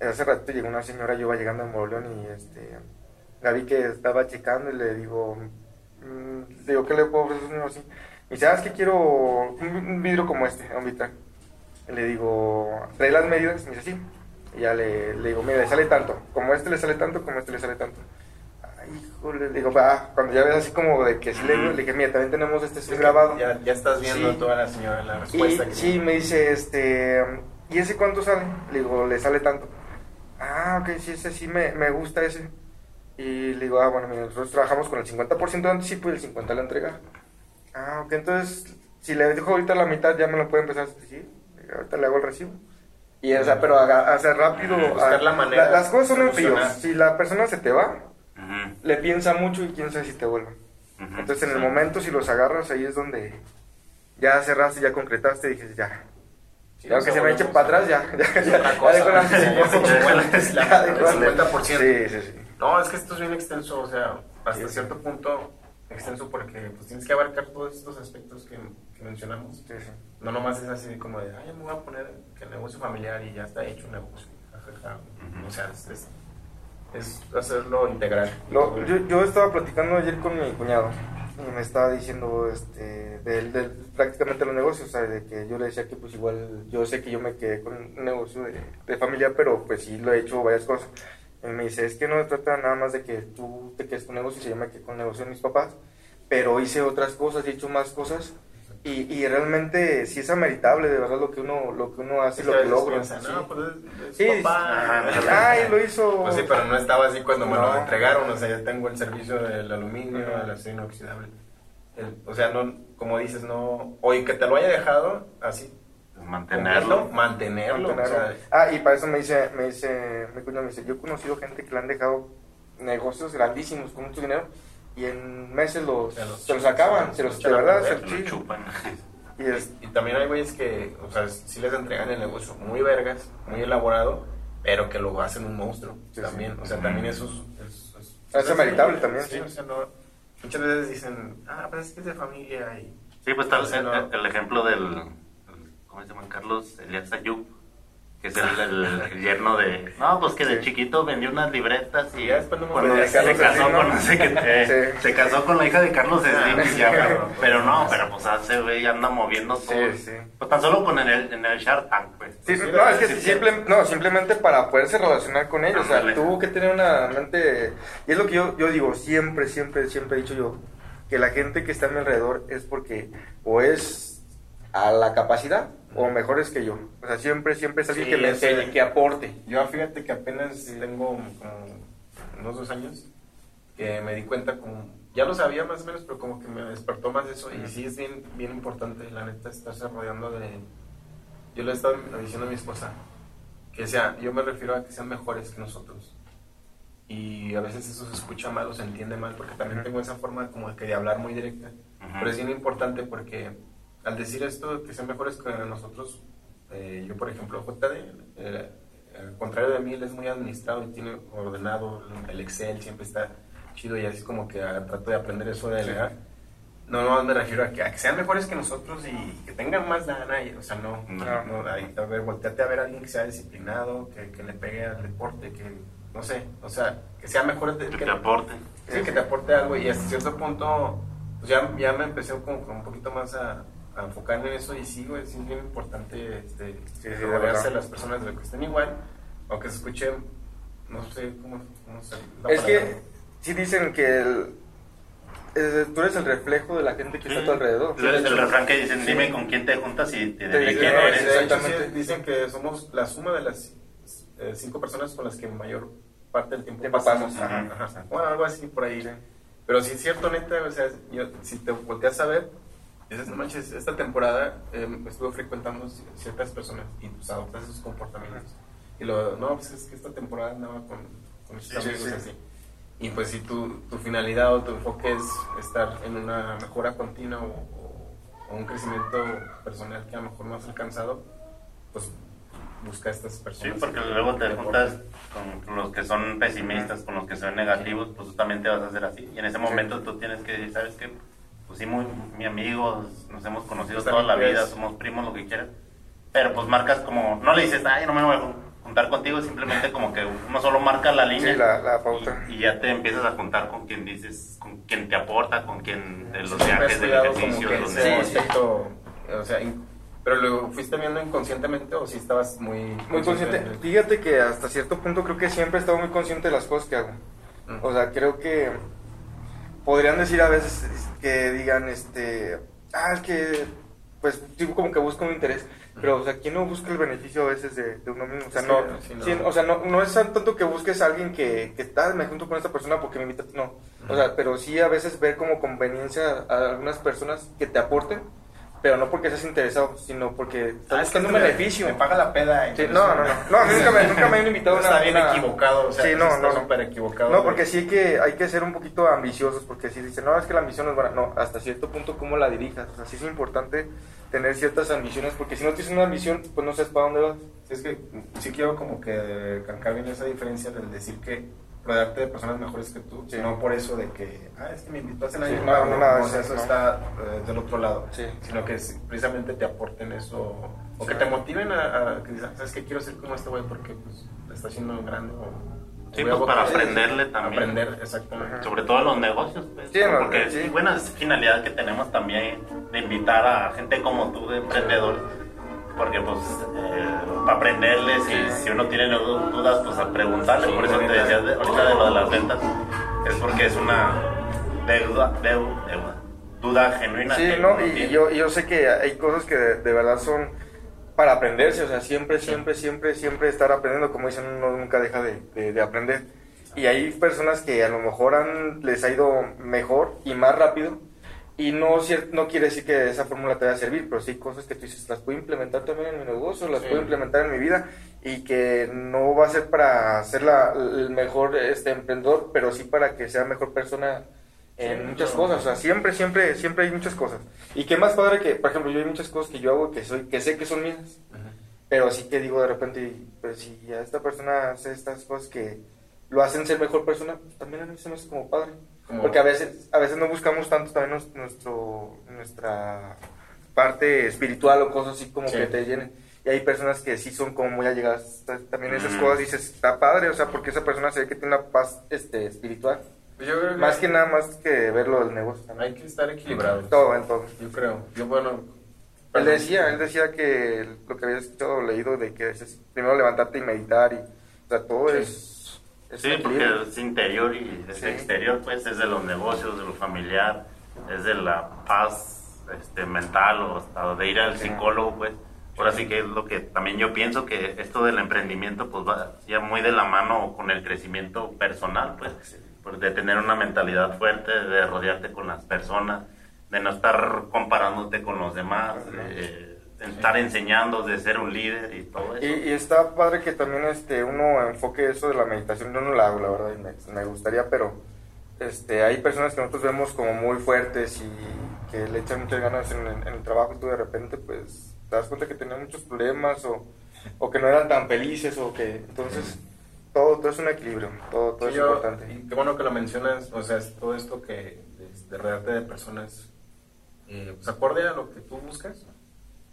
Hace rato llegó una señora, yo iba llegando a Moroleón y este, la vi que estaba checando y le digo, mm, le digo, ¿qué le puedo ofrecer? Así. Me dice, ah, es que quiero un, vidrio como este, un vitral. Y le digo, trae las medidas, me dice, sí. Y ya le, le digo, mira, le sale tanto, como este le sale tanto, como este le sale tanto. Ay, híjole, le digo, va, cuando ya ves así como de que sí le, le dije, mira, también tenemos este Es sí que grabado. Ya, ya estás viendo Sí. toda la señora la Y respuesta. que sí, me dice, este, ¿y ese cuánto sale? Le digo, le sale tanto. Ah, ok, sí, ese sí me, me gusta ese. Y le digo, ah, bueno, mira, nosotros trabajamos con el 50% de anticipo y el 50% la entrega. Ah, ok, entonces, si le dejo ahorita la mitad, ya me lo puede empezar a sí, ahorita le hago el recibo. Y, o sea, pero hacer rápido. Buscar ah, la manera las cosas son en frío. solucionar. Si la persona se te va, Ujú, le piensa mucho y quién sabe si te vuelve. ujú. Entonces, en el momento, si los agarras, ahí es donde ya cerraste, ya concretaste, y dices, ya. Sí, ya aunque se me eche volvemos para atrás, ya. Ya, ya, otra ya cosa. Ya dejo el 50%. Sí, sí, sí. No, es que esto es bien extenso, o sea, hasta Sí. cierto punto extenso porque pues tienes que abarcar todos estos aspectos que, que mencionamos. Sí, sí. No nomás es así como de, ay, ya me voy a poner que el negocio familiar y ya está hecho un negocio. Jajaja. O sea, es, es, es hacerlo integral. Lo- yo, yo estaba platicando ayer con mi cuñado y me estaba diciendo este del, del- prácticamente los negocios, o de que yo le decía que pues igual yo sé que yo me quedé con un negocio de, de familia, pero pues sí lo he hecho varias cosas. Y me dice, es que no se trata nada más de que tú te quedes con negocio, se llama que con negocio de mis papás, pero hice otras cosas, he hecho más cosas y, y realmente sí es ameritable de verdad lo que uno lo que uno hace, Sí, lo que logra. sí. No, pues es, es Sí, papá. Ajá. Ay, lo hizo. Pues sí, pero no estaba así cuando me lo No. entregaron. O sea, ya tengo el servicio del aluminio, el acero inoxidable. El- o sea, no, como dices, no. Oye, que te lo haya dejado así. Mantenerlo. Mantenerlo. o Mantenerlo. sea, ah, y para eso me dice, me dice, me dice, yo he conocido gente que le han dejado negocios grandísimos con mucho dinero y en meses los, Se los- se los acaban, se los, de verdad, se Se lo sí. chupan. Y es, y, y también hay güeyes que, o sea, sí les entregan el negocio muy vergas, muy elaborado, pero que lo hacen un monstruo Sí, también. sí. O sea, también eso es. es, Es ameritable también, Sí, sí. o sea, no. Muchas veces dicen, ah, pues es que es de familia y. Sí, pues está el, O sea, no. el- el ejemplo del. el- ¿Cómo se llama? Carlos Elias Ayub, que es el, el- el yerno de. No, pues que de Sí. chiquito vendió unas libretas y. Ya después cuando de se casó Slim, con no sé qué. eh, Sí. Se casó con la hija de Carlos Slim y ya, pero, pero no, pero pues hace güey anda moviendo todo. Sí, sí. Pues tan solo con el, en el Shark Tank, pues. sí, Sí, no, es que sí, sí. simple- no, simplemente para poderse relacionar con ellos, o sea, tuvo que tener una mente, y es lo que yo, yo digo, siempre, siempre, siempre he dicho yo, que la gente que está a mi alrededor es porque o es a la capacidad o mejores que yo, o sea, siempre, siempre es alguien Sí, que me enseñe, que aporte. Yo fíjate que apenas tengo como unos dos años que me di cuenta como, ya lo sabía más o menos, pero como que me despertó más eso y sí es bien, bien importante, la neta, estarse rodeando de... Yo le he estado diciendo a mi esposa que sea, yo me refiero a que sean mejores que nosotros. Y a veces eso se escucha mal o se entiende mal porque también Ujú. tengo esa forma como de, que de hablar muy directa. Ujú. Pero es bien importante porque al decir esto, que sean mejores que nosotros, eh, yo por ejemplo, JD, eh, al contrario de mí, él es muy administrado y tiene ordenado el Excel, siempre está chido y así como que trato de aprender eso de delegar. No, no me refiero a que, a que sean mejores que nosotros y que tengan más lana, y, o sea, no, No. no, ahí, a ver, volteate a ver a alguien que sea disciplinado, que, que le pegue al deporte, que, no sé, o sea, que sea mejor de- Que te aporten. Sí, que te aporte algo y hasta cierto punto pues ya, ya me empecé como, como un poquito más a, a enfocarme en eso y sí, güey, sí es bien importante este, sí, de rodearse verdad. de las personas de que estén igual, aunque se escuche, no sé cómo, cómo se Es palabra. que sí dicen que el- tú eres el reflejo de la gente que está a tu alrededor. Es el refrán que dicen, dime con quién te juntas y te Te diré diré quién No, quién eres. de exactamente. sí, dicen que somos la suma de las eh, cinco personas con las que mayor parte del tiempo pasamos. Ajá, ajá. Bueno, algo así por ahí. Pero sí es cierto, neta, o sea, yo, si te volteas a ver, dices, no manches, esta temporada eh, estuve frecuentando ci- ciertas personas y pues adoptas esos comportamientos. Y lo, no, pues es que esta temporada andaba con, con estos Sí, amigos sí. así. Y pues si tu, tu finalidad o tu enfoque es estar en una mejora continua o, o- o un crecimiento personal que a lo mejor no has alcanzado, pues busca a estas Sí, personas. porque luego te juntas con los que son pesimistas, con los que son negativos, pues tú también te vas a hacer así. Y en ese momento tú tienes que decir, ¿sabes qué? Pues sí, muy, mi amigo, nos hemos conocido Pues toda la vida, somos primos, lo que quieras. Pero pues marcas como, no le dices, ay, no me voy a juntar contigo, simplemente como que uno solo marca la línea. Sí, la, la pauta. Y, y ya te empiezas a juntar con quien dices, con quien te aporta, con quien de los viajes, del ejercicio, de los negocios. aspecto, o sea, pero lo fuiste viendo inconscientemente o si estabas muy Muy consciente. de- Fíjate que hasta cierto punto creo que siempre he estado muy consciente de las cosas que hago. Mm. O sea, creo que podrían decir a veces que digan, este, ah, es que, pues, digo como que busco un interés. Pero, o sea, ¿quién no busca el beneficio a veces de, de uno mismo? O sea, Sí, no, sí, no. sí, o sea, no, no es tanto que busques a alguien que, que tal, me junto con esta persona porque me invita, no. O sea, pero sí a veces ver como conveniencia a algunas personas que te aporten, pero no porque seas interesado, sino porque estás Ah, es que buscando un beneficio. Me paga la peda. Sí, no, no, no. No, nunca me, nunca me han invitado a una... Está bien una- equivocado, o sea, Sí, no, está no, súper equivocado. No, porque sí hay que, hay que ser un poquito ambiciosos, porque si dicen, no, es que la ambición es buena. No, hasta cierto punto, ¿cómo la dirijas? O sea, sí es importante tener ciertas ambiciones, porque si no tienes una ambición, pues no sabes para dónde vas. Es que sí quiero como que calcar bien esa diferencia del decir que rodearte de personas mejores que tú, Sí. no por eso de que, ah, es que me invitó a cenar Sí, no, no, nada de o sea, eso, no. está eh, del otro lado, Sí. sino que precisamente te aporten eso, o que te motiven a, a que digas, sabes que quiero ser como este güey porque pues le está haciendo grande o Sí, pues para aprenderle también. Aprender, exactamente. sobre todo los negocios, pues, Sí, no, porque sí. buena es finalidad que tenemos también de invitar a gente como tú, de emprendedores, porque pues eh, para aprenderles y si uno tiene du- dudas, pues a preguntarle, Sí, por eso te decía de- ahorita de lo de las ventas, es porque es una deuda, deuda, deuda, duda genuina. Sí, no, y tiene. yo, yo sé que hay cosas que de, de verdad son para aprenderse, o sea, siempre, siempre, siempre, siempre estar aprendiendo, como dicen, uno nunca deja de, de- de aprender. Y hay personas que a lo mejor han, les ha ido mejor y más rápido, y no, no quiere decir que esa fórmula te vaya a servir, pero sí cosas que tú dices, las puedo implementar también en mi negocio, las Sí. puedo implementar en mi vida, y que no va a ser para ser la, el mejor este, emprendedor, pero sí para que sea mejor persona en Sí, muchas claro. cosas, o sea, siempre, siempre, siempre hay muchas cosas. Y qué más padre que, por ejemplo, yo hay muchas cosas que yo hago que soy, que sé que son mías, pero sí que digo de repente, pues si a esta persona hace estas cosas que lo hacen ser mejor persona, pues, también a mí se me hace como padre. Porque a veces, a veces no buscamos tanto también nos- nuestro, nuestra parte espiritual o cosas así como Sí. que te llenen. Y hay personas que sí son como muy allegadas. ta- También esas Mm. cosas dices, está padre, o sea, porque esa persona se ve que tiene una paz este, espiritual. Pues yo creo Más que nada, más que verlo del negocio también. hay que estar equilibrados. Todo, en todo. Yo creo. Yo, bueno. Él decía, él decía que lo que había escuchado o leído de que es primero levantarte y meditar y, o sea, todo Sí. es, es Sí, porque es interior y es Sí. exterior, pues es de los negocios, de lo familiar, es de la paz este, mental o hasta de ir al psicólogo, pues. Ahora sí. que es lo que también yo pienso que esto del emprendimiento pues va ya muy de la mano con el crecimiento personal, pues, pues de tener una mentalidad fuerte, de rodearte con las personas, de no estar comparándote con los demás, de, de estar enseñando, de ser un líder y todo eso. Y, y está padre que también este uno enfoque eso de la meditación. Yo no la hago, la verdad, y me, me gustaría, pero este hay personas que nosotros vemos como muy fuertes y que le echan muchas ganas en, el- en el trabajo y tú de repente pues te das cuenta que tenían muchos problemas o, o que no eran tan felices o que entonces todo, todo es un equilibrio, todo, todo Sí, es yo- importante. Y qué bueno que lo mencionas, o sea, es todo esto que de, de rodearte de personas, eh, pues acorde a lo que tú buscas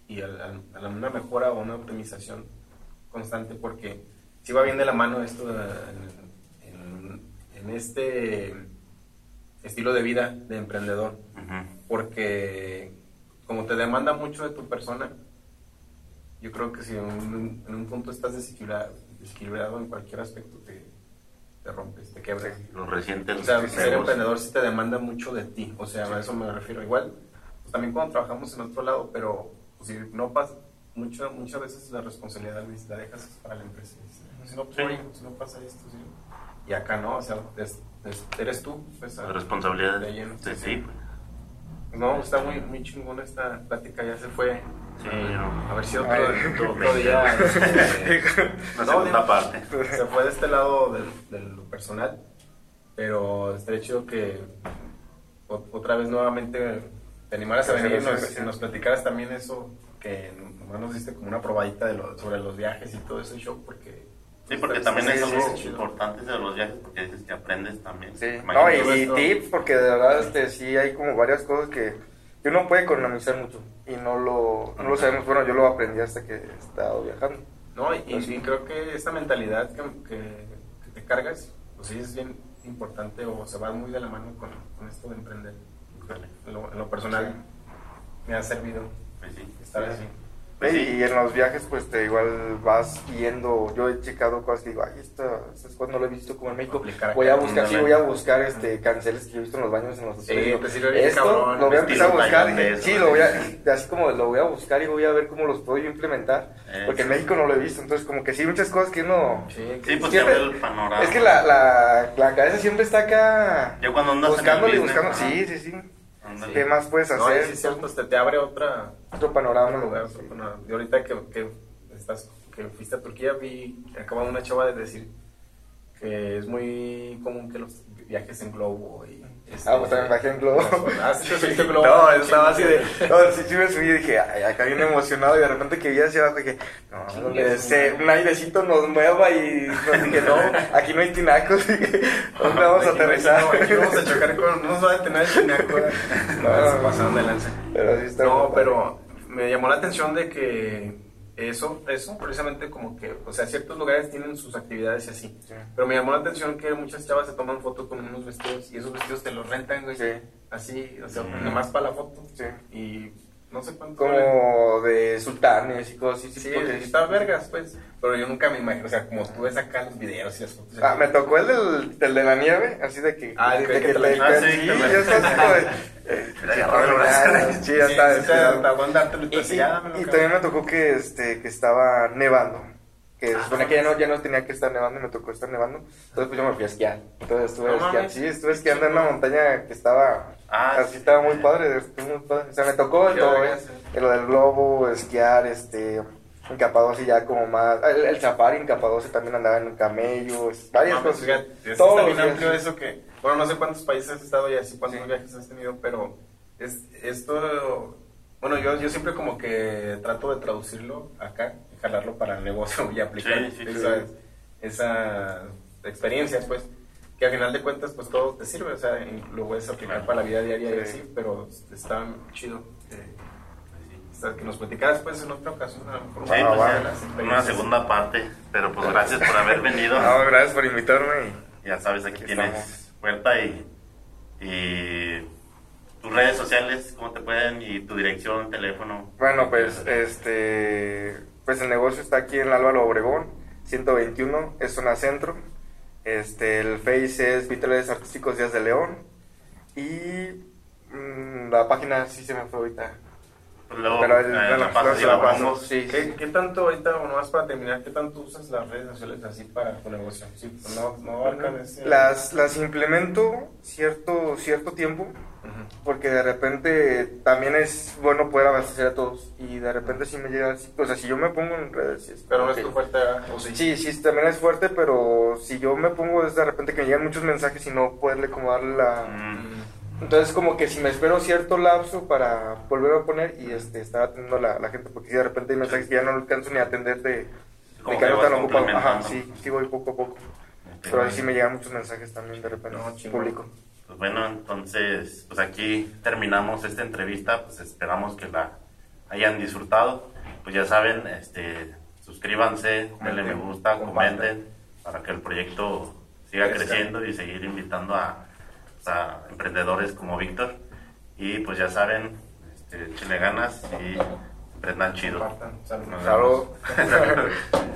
y al- a, la- una mejora o una optimización constante, porque si va bien de la mano esto de- en, en- en este estilo de vida de emprendedor. Ujú. Porque como te demanda mucho de tu persona, yo creo que si en un, en un punto estás desequilibrado, desequilibrado en cualquier aspecto, te, te rompes, te quebras. Lo reciente O sea, ser emprendedor sí te demanda mucho de ti. O sea, a eso me refiero. Igual, pues, también cuando trabajamos en otro lado, pero si no pasa, mucho, muchas veces la responsabilidad Luis, la dejas para la empresa. Si no, Sí. oye, si no pasa esto, sí. Y acá no, o sea, es- es- eres tú. Pues, La responsabilidad de de, lleno, de sí, sí, sí. pues. No, está muy, muy chingona esta plática, ya se fue. Sí, a ver si otro, Ay. otro, otro día. La no, segunda digo, parte. Se fue de este lado del, de lo personal, pero estaría chido que o- otra vez nuevamente te animaras a venir y nos, platicaras también eso, que nomás nos diste como una probadita de lo, sobre los viajes y todo ese show, porque. Sí, porque también sí, es algo sí, importante de los viajes, porque dices que aprendes también. Sí, no, y, tips, porque de verdad este, sí hay como varias cosas que, uno puede economizar mucho y no lo, no lo sabemos. Bueno, yo lo aprendí hasta que he estado viajando. No, y, sí. y creo que esta mentalidad que, que- que te cargas, pues sí es bien importante o se va muy de la mano con, con esto de emprender. En lo, en lo personal me ha servido Pues sí. estar así. Pues sí. Y en los viajes, pues te igual vas viendo. Yo he checado cosas que digo, ay, esta, esta no lo he visto como en México. Voy a buscar, sí, voy a buscar este canceles que yo he visto en los baños en los Sí, hoteles. Te sirve bien Esto cabrón, lo voy a empezar a buscar. tailandés, Sí, ¿no? lo voy a, así como lo voy a buscar y voy a ver cómo los puedo yo implementar. Eh, Porque en sí. México no lo he visto. Entonces, como que sí, muchas cosas que uno. Sí, Sí, pues Siempre- te abre el panorama. Es que la, la, la cabeza siempre está acá. Ya cuando andas en el buscándole y business, buscando. ajá. Sí, sí, sí. ¿Qué más puedes No, hacer? sí es cierto, te, te abre otra, Otro panorama. otro lugar, otro panorama. Y ahorita que, que, estás, que fuiste a Turquía, vi, acaba una chava de decir que es muy común que los viajes en globo y... este, Ah, pues también bajé en globo. Ah, sí. No, estaba así de. No, sí, sí me subí y dije, ay, acá bien emocionado. Y de repente que vi hacia abajo dije, no, ese, un airecito nos mueva. Y nos dije, no, aquí no hay tinacos. Dije, ¿Dónde vamos a aterrizar? no, aquí vamos a chocar con... No nos va a detener el tinaco. No, No, no, no. Pero sí está No, pero me llamó la atención de que eso, eso precisamente como que, o sea, ciertos lugares tienen sus actividades y así. Sí. Pero me llamó la atención que muchas chavas se toman fotos con unos vestidos y esos vestidos te los rentan, güey. Sí. Así, o sea, nomás para la foto. Sí. Y no sé cuánto. Como de sultanes y cosas así. Sí, porque- están vergas, pues. Pero yo nunca me imagino, o sea, como tú ves acá los videos y las fotos. Ah, me tocó el del, del de la nieve, así de que. Ah, de, que- que que te la- Ah, sí, sí, estás como el. Sí, está. aguantártelo y "Ah, y- dámelo, y cabrón". también me tocó que, este, que estaba nevando. Que Ah, se supone que ya no, ya no tenía que estar nevando y me tocó estar nevando. Entonces pues yo me fui a esquiar. Entonces estuve esquiando. Sí, estuve esquiando en una montaña que estaba... Ah, así sí. estaba muy padre, estuvo muy padre. O sea, me tocó todo, ¿eh? Lo del globo, esquiar, este... En Capadocia ya como más... El, el safari en Capadocia también andaba en camellos, varias No, cosas. fíjate, es bien días. amplio eso que, bueno, no sé cuántos países has estado y así cuántos Sí. viajes has tenido, pero es, esto, bueno, yo, yo siempre como que trato de traducirlo acá, y jalarlo para el negocio y aplicar Sí, sí, sí. esas, esas experiencias, pues, que al final de cuentas, pues todo te sirve, o sea, lo puedes aplicar Claro. para la vida diaria y Sí. así, pero está chido. eh, hasta que nos platicaras pues en otra ocasión a lo mejor Sí, Ah, pues, una segunda parte, pero pues gracias por haber venido. No, gracias por invitarme. Ya sabes, aquí Aquí tienes estamos. puerta y, y tus redes sociales, cómo te pueden, y tu dirección, teléfono. Bueno, pues este pues el negocio está aquí en Álvaro Obregón, 121, es zona centro. Este, el Face es Vitales Artísticos Díaz de León y mm, la página sí se me fue ahorita. Pues luego, Pero el- eh, bueno, la y se la la paso. Sí, ¿Qué, sí. qué tanto ahorita, o nomás para terminar, qué tanto usas las redes sociales así para tu negocio? Sí, pues, no, no abarcan ese... Las, las implemento cierto, cierto tiempo porque de repente también es bueno poder abastecer a todos y de repente si me llega, o sea, si yo me pongo en redes, sí es Pero no es tu que- fuerte, ¿verdad? ¿o sí? Sí, sí, también es fuerte, pero si yo me pongo es de repente que me llegan muchos mensajes y no poderle como darle la... Mm, Entonces como que si me espero cierto lapso para volver a poner y este estar atendiendo a la, la gente, porque si de repente hay mensajes que ya no alcanzo ni a atender de, de que no ocupados. Ajá, sí, sí voy poco a poco. ok. Pero ahí sí me llegan muchos mensajes también de repente, No, público. Pues bueno, entonces, pues aquí terminamos esta entrevista, pues esperamos que la hayan disfrutado. Pues ya saben, este, suscríbanse, denle me gusta, comenten, para que el proyecto siga creciendo y seguir invitando a, a emprendedores como Víctor. Y pues ya saben, este, échenle ganas y emprendan chido. Compartan. Salud. Nos Salud. vemos.